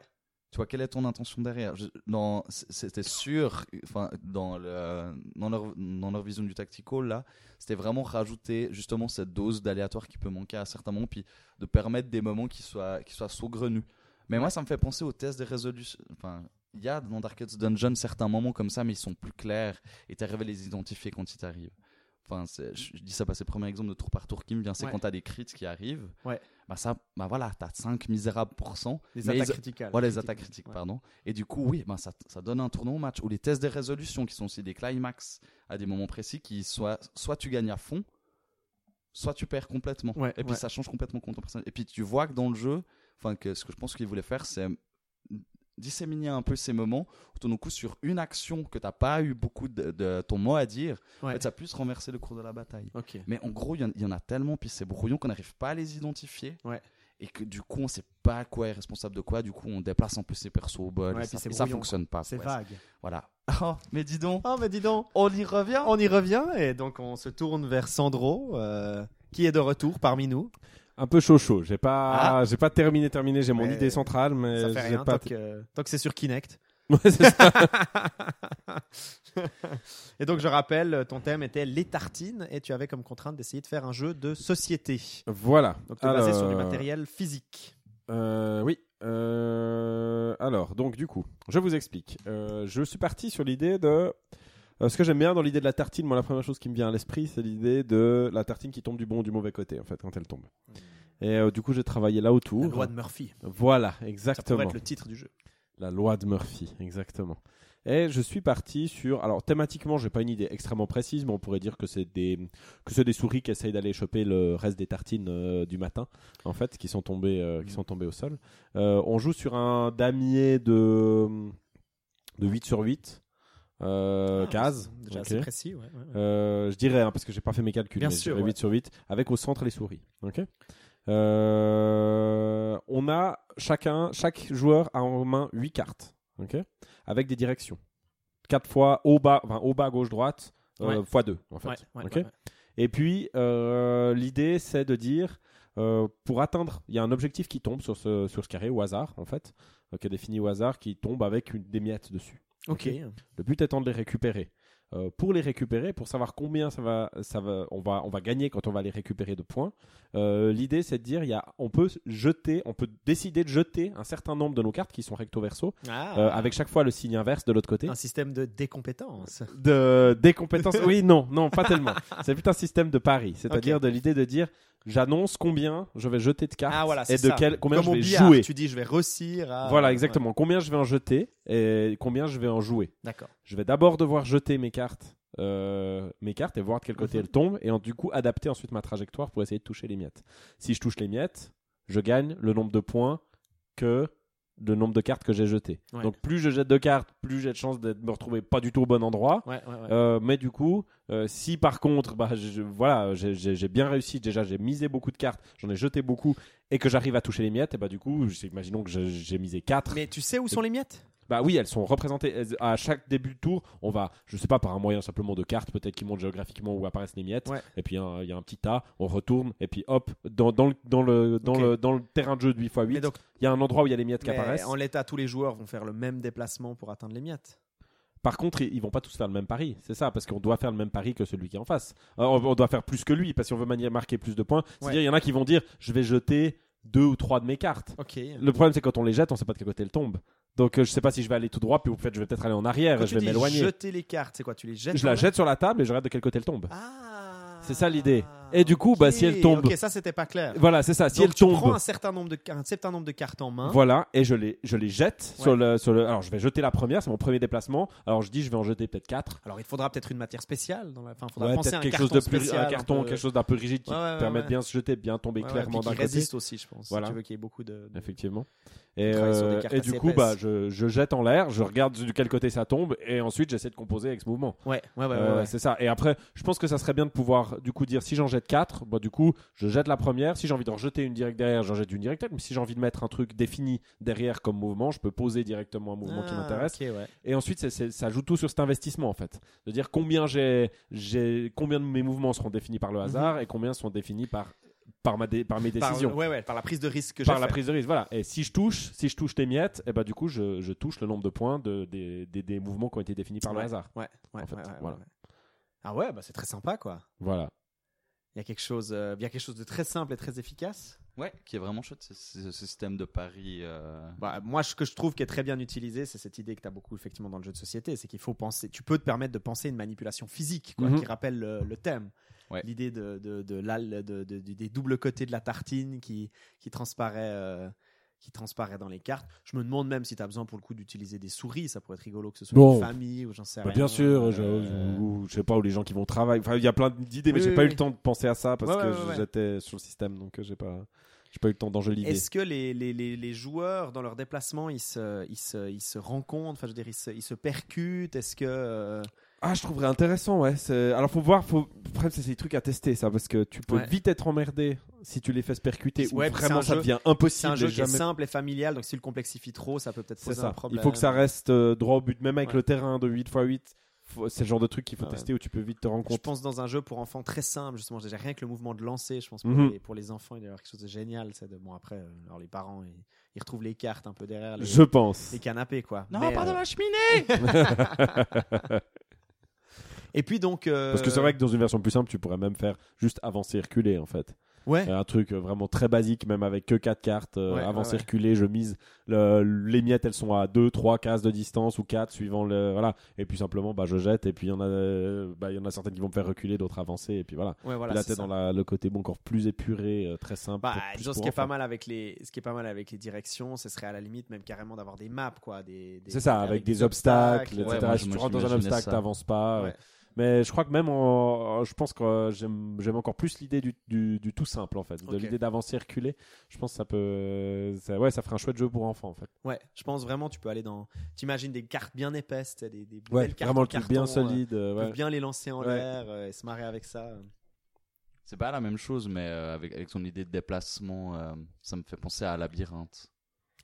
Tu vois, quelle est ton intention derrière? Je- dans, c- C'était sûr, enfin, dans, le, dans, leur, dans leur vision du tactical, là, c'était vraiment rajouter justement cette dose d'aléatoire qui peut manquer à certains moments, puis de permettre des moments qui soient, qui soient saugrenus. Mais moi, ça me fait penser au test des résolutions. Enfin, il y a dans Darkest Dungeon certains moments comme ça, mais ils sont plus clairs et tu arrives à les identifier quand ils t'arrivent. Enfin, je, dis ça parce que le premier exemple de tour par tour qui me vient, c'est Ouais. quand tu as des crits qui arrivent. Ouais. Bah ça, bah voilà, t'as 5 misérables pourcents. les attaques critiques. Voilà, les attaques critiques, Ouais. pardon. Et du coup, oui, ben ça, ça donne un tournant au match. Ou les tests des résolutions, qui sont aussi des climax à des moments précis, qui soit, soit tu gagnes à fond, soit tu perds complètement. Ouais, et puis ça change complètement ton personnage. Et puis tu vois que dans le jeu, enfin, que ce que je pense qu'il voulait faire, c'est disséminer un peu ces moments où d'un coup, sur une action que t'as pas eu beaucoup de, de ton mot à dire, en Ouais. fait, ça puisse renverser le cours de la bataille. Ok. Mais en gros, il y en- y, en a tellement, puis c'est brouillon qu'on n'arrive pas à les identifier. Ouais. Et que du coup, on sait pas quoi est responsable de quoi. Du coup, on déplace un peu ses persos au bol. Ouais, et ça, c'est et ça brouillon, fonctionne pas. C'est vague. Voilà. Oh, mais dis donc, Oh, mais dis donc. on y revient. On y revient et donc on se tourne vers Sandro, euh, qui est de retour parmi nous. Un peu chaud chaud. J'ai pas, j'ai pas terminé terminé. J'ai mon Ah. Mais idée centrale, mais Ça fait j'ai rien pas. tant que, c'est sur Kinect. Ouais, c'est ça. et donc je rappelle, ton thème était les tartines et tu avais comme contrainte d'essayer de faire un jeu de société. voilà. Donc tu basé sur du matériel physique. Euh, oui. Euh, alors, donc du coup, je vous explique. Euh, je suis parti sur l'idée de... euh, ce que j'aime bien dans l'idée de la tartine, moi la première chose qui me vient à l'esprit, c'est l'idée de la tartine qui tombe du bon ou du mauvais côté, en fait, quand elle tombe. Et euh, du coup, j'ai travaillé là La autour. loi de Murphy. Voilà, Ça pourrait exactement. être le titre du jeu. La loi de Murphy, exactement. Et je suis parti sur. Alors thématiquement, j'ai pas une idée extrêmement précise, mais on pourrait dire que c'est des que c'est des souris qui essayent d'aller choper le reste des tartines euh, du matin, en fait, qui sont tombées euh, qui sont tombées au sol. Euh, on joue sur un damier de de 8 sur 8 euh, Ah, cases. c'est Déjà ok. assez précis. ouais, ouais, ouais. Euh, je dirais, hein, parce que j'ai pas fait mes calculs, Bien mais sûr, dirais ouais. 8 sur 8, avec au centre les souris. Ok Euh, on a chacun, chaque joueur a en main 8 cartes, ok avec des directions. 4 fois haut, bas, enfin, haut, bas, gauche, droite, euh, fois 2 en fait. Ok. Et puis, l'idée, c'est de dire, euh, pour atteindre, il y a un objectif qui tombe sur ce, sur ce carré au hasard, en fait, euh, qui est défini au hasard, qui tombe avec une, des miettes dessus. Ok. Le but étant de les récupérer. Euh, pour les récupérer, pour savoir combien ça va, ça va, on va, on va gagner quand on va les récupérer de points. euh, L'idée, c'est de dire, il y a, on peut jeter, on peut décider de jeter un certain nombre de nos cartes qui sont recto verso, Ah, euh, avec chaque fois le signe inverse de l'autre côté. un système de décompétence. De des compétences. oui, non, non, pas tellement. C'est plutôt un système de pari, c'est-à-dire de l'idée de dire, j'annonce combien je vais jeter de cartes Ah voilà, et de ça. quel, combien Comme je vais billard, jouer. Tu dis je vais réussir à. Voilà, Ouais, exactement. Combien je vais en jeter et combien je vais en jouer. D'accord. Je vais d'abord devoir jeter mes cartes, euh, mes cartes et voir de quel côté Mhm. elles tombent et en- du coup adapter ensuite ma trajectoire pour essayer de toucher les miettes. Si je touche les miettes, je gagne le nombre de points que le nombre de cartes que j'ai jetées. Ouais. Donc plus je jette de cartes, plus j'ai de chances de me retrouver pas du tout au bon endroit. Ouais, ouais, ouais. Euh, mais du coup, euh, si par contre, bah, je- voilà, j'ai- bien réussi, déjà j'ai misé beaucoup de cartes, j'en ai jeté beaucoup, et que j'arrive à toucher les miettes, et bah du coup, imaginons que j'ai- misé 4. Mais tu sais où sont les miettes? Bah oui, elles sont représentées elles- à chaque début de tour. On va, je sais pas, par un moyen simplement de cartes, peut-être qui montent géographiquement où apparaissent les miettes. Ouais. Et puis hein, il y a un petit tas, on retourne, et puis hop, dans, dans, le, dans, le, dans, Ok. le, dans le terrain de jeu de 8x8, Mais il y a un endroit où il y a les miettes qui apparaissent. en l'état, tous les joueurs vont faire le même déplacement pour atteindre les miettes. Par contre, ils vont pas tous faire le même pari, c'est ça, parce qu'on doit faire le même pari que celui qui est en face. Euh, on, doit faire plus que lui, parce qu'on veut marquer plus de points. C'est-à-dire, il y en a qui vont dire, je vais jeter deux ou trois de mes cartes. Le problème, c'est quand on les jette, on sait pas de quel côté elles tombent. Donc, euh, je sais pas si je vais aller tout droit, puis en fait, je vais peut-être aller en arrière, Quand je tu vais m'éloigner. jeter les cartes, c'est quoi? Tu les jettes Je la jette sur la table et je regarde de quel côté elle tombe. Ah. C'est ça, l'idée. Et du coup, bah, si elle tombe- Ok, ça c'était pas clair. Voilà, c'est ça. Si Donc, elle tu tombe, prends un certain nombre de un certain nombre de cartes en main. Voilà, et je les, je les jette Ouais. sur, le, sur le. Alors, je vais jeter la première, c'est mon premier déplacement. Alors, je dis, je vais en jeter peut-être 4. Alors il te faudra peut-être une matière spéciale dans la. Enfin, faudra Ouais, penser peut-être à un quelque carton chose de plus. spécial, un carton, peu- quelque chose d'un peu rigide qui Ouais, ouais, ouais, permet de ouais. bien se jeter, bien tomber Ouais, ouais, clairement puis d'un qui côté. résiste aussi, je pense. Voilà. Si tu veux qu'il y ait beaucoup de. de- Effectivement. Et, euh, et du coup, bah, je, je jette en l'air, je regarde de quel côté ça tombe, et ensuite j'essaie de composer avec ce mouvement. Ouais, ouais, ouais. Euh, ouais. C'est ça. Et après, je pense que ça serait bien de pouvoir du coup dire si j'en jette 4, bah, du coup, je jette la première. Si j'ai envie d'en rejeter une directe derrière, j'en jette une directe. Mais si j'ai envie de mettre un truc défini derrière comme mouvement, je peux poser directement un mouvement qui Ah, m'intéresse. ouais. Et ensuite, c'est- ça joue tout sur cet investissement en fait. De dire combien j'ai, combien de mes mouvements seront définis par le hasard et combien sont définis par, par, ma dé- par mes. Par, décisions. ouais, ouais, par la prise de risque que par j'ai la fait. prise de risque, voilà. Et si je touche, si je touche tes miettes, et bah du coup je, je touche le nombre de points de, des, des, des mouvements qui ont été définis par le hasard. Ouais, ouais, en fait, ouais, ouais, voilà. ouais. Ah ouais, bah c'est très sympa quoi. Voilà. Il y a quelque chose, euh, il y a quelque chose de très simple et très efficace. Ouais, qui est vraiment chouette, ce, ce- système de pari. euh, Bah, moi, ce que je trouve qui est très bien utilisé, c'est cette idée que tu as beaucoup effectivement dans le jeu de société, c'est qu'il faut penser, tu peux te permettre de penser une manipulation physique quoi, Mhm. qui rappelle le, le thème. Ouais. L'idée de, de, de de- de- de- des doubles côtés de la tartine qui, qui transparaît. euh, qui transparaît dans les cartes. Je me demande même si tu as besoin pour le coup d'utiliser des souris, ça pourrait être rigolo que ce soit Bon. une famille ou j'en sais Bah, rien. bien sûr, Euh, ou- je sais pas où les gens qui vont travailler. Enfin, il y a plein d'idées, mais Oui, j'ai oui, pas eu le temps de penser à ça parce Ouais, que ouais, j'étais sur le système, donc euh, j'ai pas, j'ai pas eu le temps d'enjoliver. Est-ce que les, les, les, les joueurs, dans leur déplacement, ils se, ils se, ils se rencontrent, enfin, je veux dire, ils se, ils se percutent? Est-ce que. Ah, je trouverais intéressant, ouais. c'est- Alors, faut voir, faut. Après, c'est des trucs à tester, ça, parce que tu peux Ouais. vite être emmerdé si tu les fais se percuter ou Ouais, c'est vraiment un ça jeu- devient C'est impossible. un jeu est simple et familial, donc si tu le complexifies trop, ça peut peut-être C'est poser un ça. problème. Il faut que ça reste euh, droit au but, même avec Ouais. le terrain de 8x8. faut- C'est le genre de truc qu'il faut Ah ouais. tester où tu peux vite te rendre Je compte. pense dans un jeu pour enfants très simple, justement, déjà rien que le mouvement de lancer, je pense pour, Mhm. les, pour les enfants, il y avoir quelque chose de génial. C'est de, bon, après, euh, alors les parents, ils, ils retrouvent les cartes un peu derrière les, Je pense. les canapés, quoi. Non, Mais, pas euh, dans la cheminée Et puis donc. euh, Parce que c'est vrai que dans une version plus simple, tu pourrais même faire juste avancer, reculer en fait. Ouais. Un truc euh, vraiment très basique, même avec que 4 cartes. euh, Ouais, avancer, ouais, ouais. reculer, je mise. le- les miettes, elles sont à 2, 3 cases de distance ou 4 suivant le. Voilà. Et puis simplement, bah, je jette. Et puis il y, en a, bah, il y en a certaines qui vont me faire reculer, d'autres avancer. Et puis voilà. Ouais, voilà, là, t'es dans la- le côté bon, encore plus épuré, euh, très simple. Bah, peut-être plus disons, ce qui est pas mal avec les, ce qui est pas mal avec les directions, ce serait à la limite même carrément d'avoir des maps, quoi, des. des- C'est ça, avec, des, obstacles, etc. Ouais, moi, si tu rentres dans un obstacle, t'avances pas. Ouais. euh. Mais je crois que même, en- je pense que euh, j'aime j'aime encore plus l'idée du, du, du tout simple en fait, de l'idée d'avancer, reculer. Je pense que ça peut, ça, ouais, ça ferait un chouette jeu pour enfants en fait. Ouais, je pense vraiment, tu peux aller dans. T'imagines des cartes bien épaisses, des, des Ouais, belles cartes vraiment en le truc bien carton, euh, solide. euh, tu ouais. peux bien les lancer en Ouais. l'air euh, et se marrer avec ça. C'est pas la même chose, mais euh, avec, avec son idée de déplacement, euh, ça me fait penser à Labyrinthe.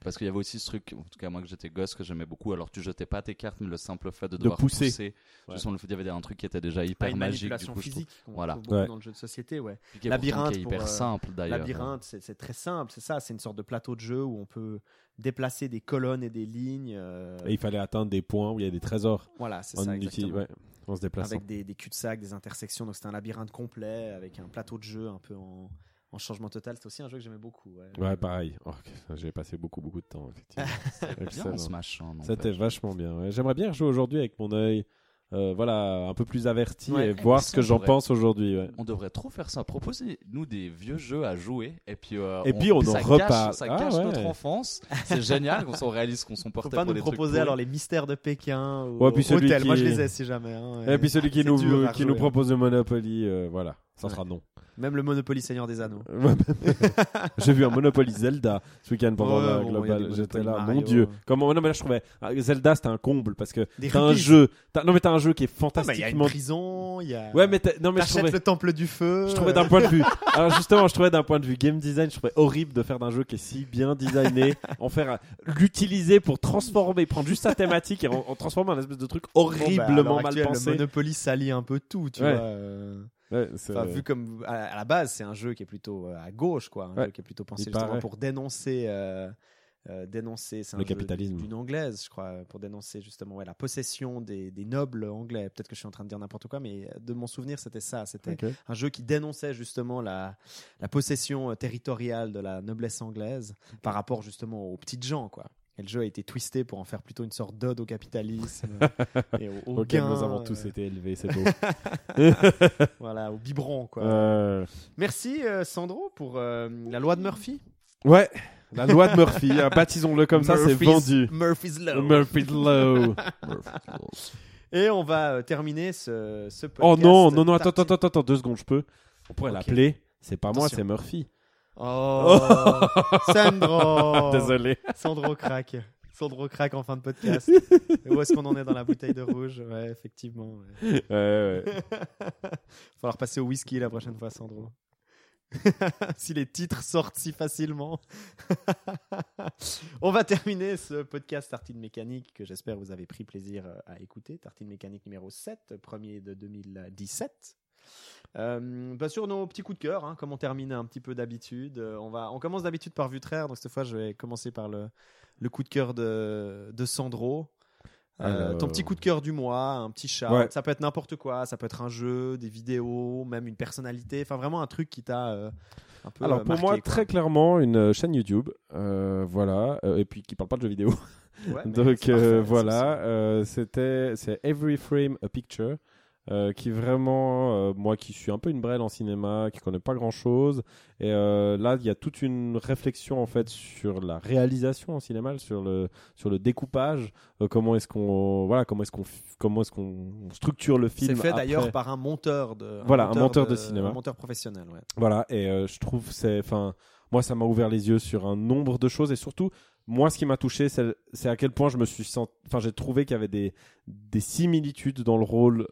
Parce qu'il y avait aussi ce truc, en tout cas moi que j'étais gosse, que j'aimais beaucoup. Alors tu jetais pas tes cartes, mais le simple fait de devoir pousser. pousser. Ouais. Le fait, il y avait un truc qui était déjà Pas hyper une magique. Du manipulation coup, je trouve. physique Voilà. trouve beaucoup Ouais. dans le jeu de société, ouais. Qui est Labyrinthe pourtant qui est pour, hyper euh, simple d'ailleurs. Labyrinthe, c'est c'est très simple, c'est ça, c'est une sorte de plateau de jeu où on peut déplacer des colonnes et des lignes. euh, Et il fallait atteindre des points où il y a des trésors Voilà, c'est ça, exactement. ouais, en se déplaçant. Avec des, des cul-de-sac, des intersections, donc c'était un labyrinthe complet avec un plateau de jeu un peu en, en changement total. C'était aussi un jeu que j'aimais beaucoup. Ouais, Ouais, pareil. Oh, J'ai passé beaucoup, beaucoup de temps, effectivement. Smash. C'était vachement bien. ouais. J'aimerais bien jouer aujourd'hui avec mon œil, euh, voilà, un peu plus averti Ouais. et Eh, voir mais ce que on j'en pense aujourd'hui. ouais. On devrait trop faire ça. Proposez-nous des vieux jeux à jouer et puis euh, Et puis on en reparle. Ça Ah cache ouais. notre enfance. C'est génial qu'on s'en réalise qu'on s'en Faut portait pas pour nous des proposer alors les mystères de Pékin ou Ouais, puis celui Hôtel. qui- Moi je les ai si jamais. hein, Et puis celui qui c'est nous, dur nous propose le Monopoly, euh, voilà, ça Ouais. sera non. Même le Monopoly Seigneur des Anneaux. J'ai vu un Monopoly Zelda ce week-end pendant Ouais, la bon, a globale. des J'étais là, Mario. mon dieu. Comment non mais là je trouvais ah, Zelda c'était un comble parce que t'as un jeu. t'as- Non mais t'as un jeu qui est Ah, bah, Il y a une fantastiquement. prison, il y a. Ouais mais non mais je T'achètes trouvais. le temple du feu. Je trouvais d'un point de vue. Alors justement, je trouvais d'un point de vue game design, je trouvais horrible de faire d'un jeu qui est si bien designé, en faire l'utiliser pour transformer, prendre juste sa thématique et en, en transformer en un espèce de truc Bon, bah, horriblement mal actuelle, Le pensé. Monopoly salit un peu tout, tu Ouais. vois. euh. Ouais, c'est- Enfin, vu comme à, la base, c'est un jeu qui est plutôt euh, à gauche, quoi. Un Ouais. jeu qui est plutôt pensé justement pour dénoncer, euh, euh, dénoncer c'est un Le jeu capitalisme. d'une anglaise, je crois, pour dénoncer justement ouais, la possession des, des nobles anglais. Peut-être que je suis en train de dire n'importe quoi, mais de mon souvenir, c'était ça. C'était un jeu qui dénonçait justement la, la possession territoriale de la noblesse anglaise par rapport justement aux petites gens, quoi. Et le jeu a été twisté pour en faire plutôt une sorte d'ode au capitalisme et au, au Auquel gain, nous avons tous été élevés, c'est beau. voilà, au biberon, quoi. Euh, Merci euh, Sandro pour euh, la loi de Murphy. Ouais, la loi de Murphy, hein, baptisons-le comme ça, c'est vendu. Murphy's Law. Murphy's Law. Et on va terminer ce, ce podcast. Oh non, non, non, attends, attends, attends, attends, deux secondes, je peux. On pourrait l'appeler. C'est pas moi, c'est Murphy. Oh, Sandro. Désolé. Sandro craque. Sandro craque en fin de podcast. Et où est-ce qu'on en est dans la bouteille de rouge? Ouais, effectivement. ouais. Ouais, ouais. falloir passer au whisky la prochaine fois, Sandro. si les titres sortent si facilement. On va terminer ce podcast Tartine Mécanique que j'espère vous avez pris plaisir euh, à écouter. Tartine Mécanique numéro 7, premier de 2017. Euh, bah, sur nos petits coups de cœur, hein, comme on termine un petit peu d'habitude, euh, on, va, on commence d'habitude par Vutraire, donc cette fois je vais commencer par le, le coup de cœur de, de Sandro. Euh, Ton petit coup de cœur du mois, un petit chat, Ouais. ça peut être n'importe quoi, ça peut être un jeu, des vidéos, même une personnalité, enfin vraiment un truc qui t'a euh, un peu Alors pour marqué, moi, quoi. très clairement, une chaîne YouTube, voilà, et puis qui parle pas de jeux vidéo. Ouais, Donc parfait, voilà, c'était c'est Every Frame a Picture. Euh, qui vraiment, euh, moi qui suis un peu une brêle en cinéma, qui connais pas grand chose, et euh, là il y a toute une réflexion en fait sur la réalisation en cinéma, sur le sur le découpage, comment est-ce qu'on voilà comment est-ce qu'on comment est-ce qu'on structure le film. C'est fait d'ailleurs par un monteur de Voilà, un monteur de cinéma. un monteur professionnel. Ouais. Voilà, et je trouve, c'est, enfin, moi, ça m'a ouvert les yeux sur un nombre de choses, et surtout, moi, ce qui m'a touché, c'est, c'est à quel point je me suis senti, enfin, j'ai trouvé qu'il y avait des, des similitudes dans le rôle,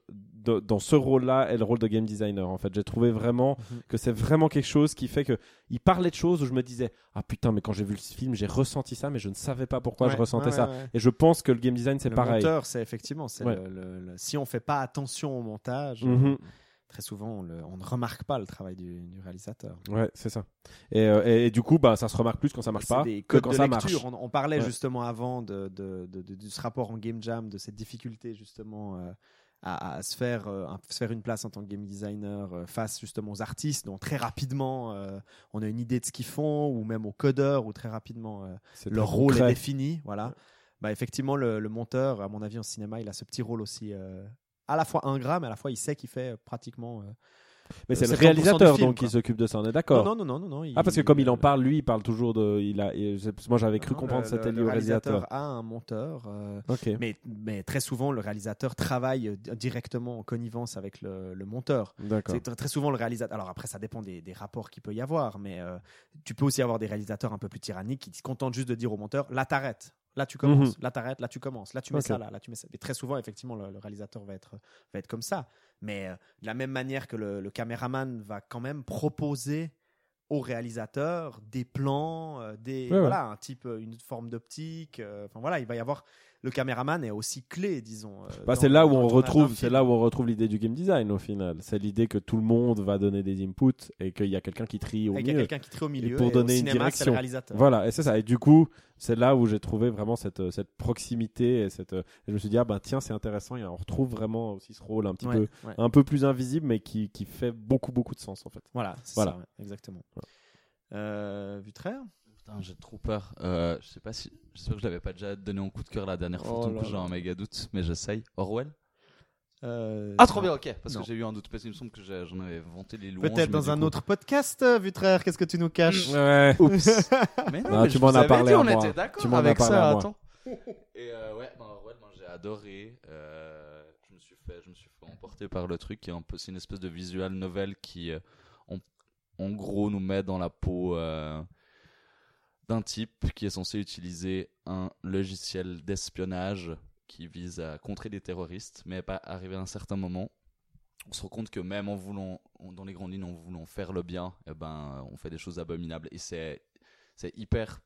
de- dans ce rôle-là et le rôle de game designer. En fait, j'ai trouvé vraiment Mhm. que c'est vraiment quelque chose qui fait que il parlait de choses où je me disais, ah putain, mais quand j'ai vu le film, j'ai ressenti ça, mais je ne savais pas pourquoi je ressentais ouais, ça. ouais. Et je pense que le game design, c'est le pareil. monteur, c'est effectivement, c'est Ouais. le- le- le- si on fait pas attention au montage, Mhm. euh, très souvent on, le- on ne remarque pas le travail du, du réalisateur. Ouais, c'est ça. Et, euh, et, et du coup, bah, ça se remarque plus quand ça marche pas des que quand de ça lecture. marche. On, on parlait Ouais. justement avant de, de, de- de- de ce rapport en game jam, de cette difficulté justement euh, à, à se faire euh, à se faire une place en tant que game designer euh, face justement aux artistes, dont très rapidement euh, on a une idée de ce qu'ils font, ou même aux codeurs, où très rapidement leur très rôle est défini. Voilà. Bah, effectivement, le, le monteur, à mon avis, en cinéma, il a ce petit rôle aussi à la fois ingrat, mais à la fois il sait qu'il fait pratiquement. Mais c'est Euh, le 70% réalisateur film, donc qui s'occupe de ça, on est d'accord. Non, non, non, non, non. il- Ah parce que comme il en parle, lui, il parle toujours de, il a, moi j'avais cru non, comprendre le- que c'était le lié au réalisateur. a un monteur. euh, Ok. Mais, mais très souvent, le réalisateur travaille euh, directement en connivence avec le, le monteur. D'accord. C'est tr- très souvent le réalisateur. Alors après, ça dépend des, des rapports qu'il peut y avoir, mais euh, tu peux aussi avoir des réalisateurs un peu plus tyranniques qui se contentent juste de dire au monteur là, t'arrêtes. Là, tu commences. Là, t'arrêtes. Là, tu commences. Là, tu mets ça. Là, là, tu mets ça. Et très souvent, effectivement, le, le réalisateur va être, va être comme ça. Mais euh, de la même manière que le, le caméraman va quand même proposer au réalisateur des plans, euh, des Ouais, ouais. voilà, un type, euh, une forme d'optique. Enfin voilà, il va y avoir le caméraman est aussi clé, disons. euh, Bah, c'est là où le on retrouve, c'est là où on retrouve l'idée du game design au final. C'est l'idée que tout le monde va donner des inputs et qu'il y a quelqu'un qui trie au il y a quelqu'un qui trie au milieu. pour et au donner une cinéma, le direction. réalisateur. Voilà, et c'est ça. Et du coup, c'est là où j'ai trouvé vraiment cette, cette proximité et cette. et je me suis dit ah ben tiens c'est intéressant. Et on retrouve vraiment aussi ce rôle un petit Ouais, peu, ouais. un peu plus invisible, mais qui, qui fait beaucoup beaucoup de sens en fait. Voilà, c'est Voilà. ça, ouais, exactement. Euh, Vutraire? Putain, j'ai trop peur. Euh, je sais pas si. J'espère que je l'avais pas déjà donné en coup de cœur la dernière fois. Oh donc j'ai un méga doute, mais j'essaye. Orwell? Euh, Ah, trop bien, ok. Parce Non. que j'ai eu un doute. Parce qu'il me semble que j'en avais vanté les louanges. Peut-être dans un coup- autre podcast, euh, Vutraire, qu'est-ce que tu nous caches? Ouais. Oups. mais non, Non, mais tu m'en as parlé dit, à on moi. était d'accord avec ça. Attends. Et euh, ouais, Orwell, j'ai adoré. Euh, je me suis fait, je me suis fait emporter par le truc. qui est un peu, c'est une espèce de visual novel qui, euh, en, en gros, nous met dans la peau euh, d'un type qui est censé utiliser un logiciel d'espionnage qui vise à contrer des terroristes, mais pas arrivé à un certain moment. On se rend compte que même en voulant, dans les grandes lignes, en voulant faire le bien, eh ben, on fait des choses abominables. Et c'est, c'est hyper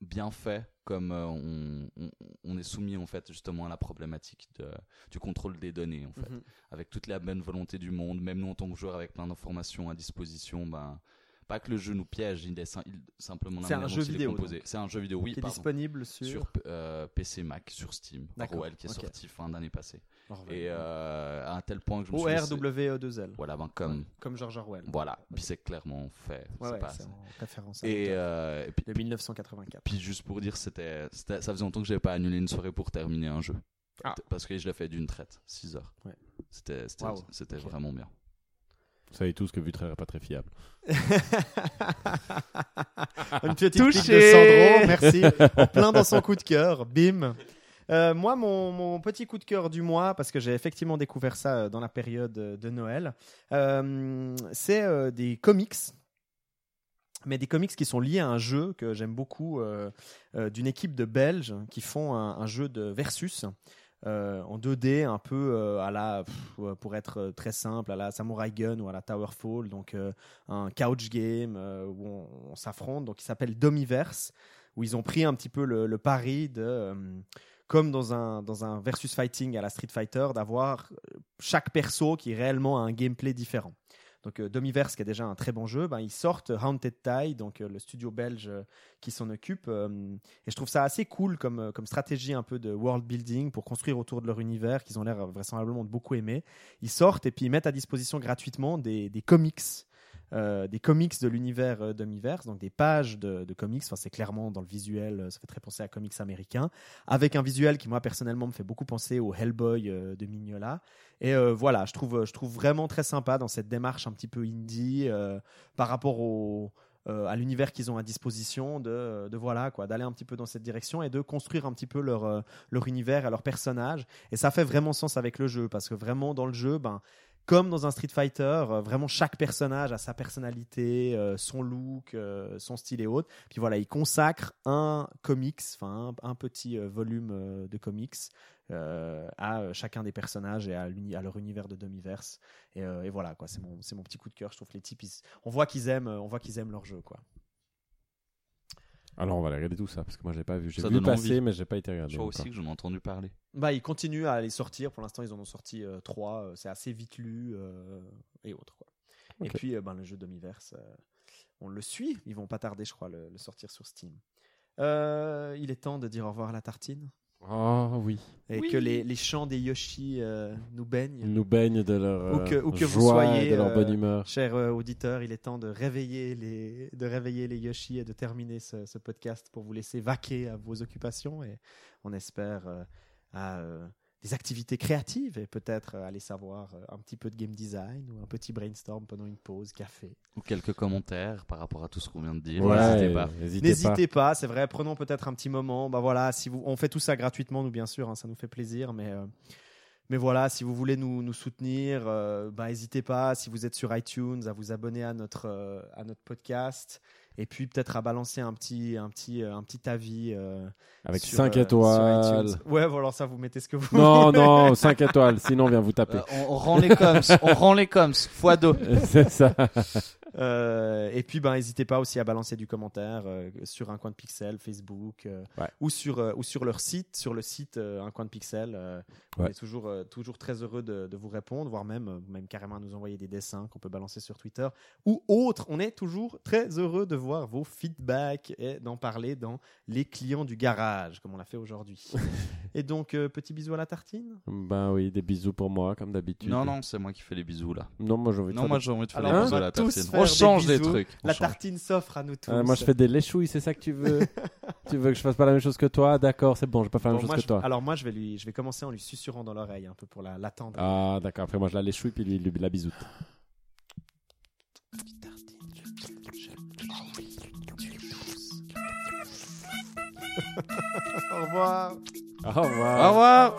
bien fait comme euh, on, on- on est soumis en fait justement à la problématique de- du contrôle des données en fait Mhm. avec toute la bonne volonté du monde même nous en tant que joueurs avec plein d'informations à disposition ben pas que le jeu nous piège, il est il- simplement C'est un jeu vidéo. C'est un jeu vidéo, oui, qui est pardon. disponible sur. Sur euh, PC, Mac, sur Steam, Orwell qui est ok. sorti fin d'année passée. Orwell. Et euh, à un tel point que je me suis dit, c'est- O-R-W-E-2-L. Voilà, ben comme. Comme George Orwell. Voilà, puis c'est clairement fait. Ouais, c'est ouais, c'est en référence à Et, euh, et puis, de 1984. puis juste pour dire, c'était, ça faisait longtemps que j'avais pas annulé une soirée pour terminer un jeu. Ah. Parce que je l'ai fait d'une traite, 6 heures. Ouais. C'était, c'était, vraiment bien. Vous savez tous que Vutraire est pas très fiable. Une petite Touché. pique de Sandro, merci. En plein dans son coup de cœur, bim. Euh, moi, mon, mon petit coup de cœur du mois, parce que j'ai effectivement découvert ça euh, dans la période euh, de Noël, euh, c'est euh, des comics. Mais des comics qui sont liés à un jeu que j'aime beaucoup, euh, euh, d'une équipe de Belges qui font un, un jeu de versus euh, en 2D, un peu euh, à la, pour être euh, très simple, à la Samurai Gun ou à la Towerfall, donc un couch game où on, on s'affronte, donc il s'appelle Domiverse, où ils ont pris un petit peu le, le pari de, comme dans un, dans un versus fighting à la Street Fighter, d'avoir chaque perso qui réellement a un gameplay différent. Donc euh, Domiverse, qui est déjà un très bon jeu, ben, ils sortent Haunted Tide, donc euh, le studio belge euh, qui s'en occupe. euh, et je trouve ça assez cool comme, comme stratégie un peu de world building pour construire autour de leur univers qu'ils ont l'air vraisemblablement de beaucoup aimer. Ils sortent et puis ils mettent à disposition gratuitement des, des comics. Euh, des comics de l'univers euh, donc des pages de, comics. Enfin, c'est clairement dans le visuel, euh, ça fait très penser à comics américains, avec un visuel qui moi personnellement me fait beaucoup penser au Hellboy euh, de Mignola. Et voilà, je trouve, je trouve vraiment très sympa dans cette démarche un petit peu indie par rapport au, à l'univers qu'ils ont à disposition, de, de voilà quoi, d'aller un petit peu dans cette direction et de construire un petit peu leur, leur univers et leurs personnages. Et ça fait vraiment sens avec le jeu parce que vraiment dans le jeu, ben comme dans un Street Fighter, euh, vraiment chaque personnage a sa personnalité, euh, son look, euh, son style et autres. Puis voilà, ils consacrent un comics, enfin un, petit volume de comics à chacun des personnages et à, leur univers de demi-verse. Et, voilà, quoi, c'est mon, mon petit coup de cœur. Je trouve les types, on voit qu'ils aiment, on voit qu'ils aiment leur jeu, quoi. Alors on va aller regarder tout ça parce que moi j'ai pas vu. J'ai Ça vu donne passer envie. mais j'ai pas été. Je crois encore. aussi que j'en ai entendu parler. Bah, ils continuent à les sortir. Pour l'instant, ils en ont sorti euh, trois. Euh, C'est assez vite lu euh, et autres, quoi. Et Ok. puis, euh, ben, le jeu Domiverse, euh, on le suit. Ils vont pas tarder, je crois, le, le sortir sur Steam. Euh, il est temps de dire au revoir à la tartine Oh oui. et Oui. que les, les chants des Yoshi euh, nous baignent. Nous baignent de leur Où que- euh, où que vous soyez, et de leur euh, bonne humeur. Chers euh, auditeurs, il est temps de réveiller les, de réveiller les Yoshi et de terminer ce, ce podcast pour vous laisser vaquer à vos occupations et on espère euh, à euh, des activités créatives et peut-être euh, aller savoir euh, un petit peu de game design ou un petit brainstorm pendant une pause café. Ou quelques commentaires par rapport à tout ce qu'on vient de dire. Ouais, N'hésitez pas. n'hésitez pas. C'est vrai, prenons peut-être un petit moment. Bah voilà, si vous, on fait tout ça gratuitement, nous bien sûr, hein, ça nous fait plaisir, mais euh, mais voilà, si vous voulez nous, nous soutenir, euh, bah n'hésitez pas. Si vous êtes sur iTunes, à vous abonner à notre euh, à notre podcast, et puis peut-être à balancer un petit un petit euh, un petit avis euh, Avec sur, 5 euh, étoiles. sur. Ouais, voilà, ça vous mettez ce que vous. Non, voulez. non, 5 étoiles, sinon on vient vous taper. Euh, on, on rend les coms, on rend les coms, fois deux. C'est ça. Euh, et puis, ben, n'hésitez pas aussi à balancer du commentaire euh, sur un coin de pixel, Facebook, euh, Ouais. ou sur ou sur leur site, sur le site un coin de pixel. On Ouais. est toujours toujours très heureux de, de vous répondre, voire même même carrément à nous envoyer des dessins qu'on peut balancer sur Twitter ou autres. On est toujours très heureux de voir vos feedbacks et d'en parler dans les clients du garage, comme on l'a fait aujourd'hui. et donc, euh, petit bisou à la tartine. Ben oui, des bisous pour moi, comme d'habitude. Non, non, c'est moi qui fais les bisous là. Non, moi j'ai envie de Non, faire moi des- j'ai envie de faire Alors, on bisous va à la tous tartine. faire On des change des bisous. trucs. on La change. tartine s'offre à nous tous. Euh, moi je fais des léchouilles, c'est ça que tu veux Tu veux que je fasse pas la même chose que toi D'accord, c'est bon, je vais pas faire la Bon, même moi, chose je- que toi. Alors moi, je vais lui, je vais commencer en lui susurrant dans l'oreille un peu pour la l'attendre. Ah d'accord, après moi je la léchouille puis lui, lui la bisoute. Au revoir. 好，好。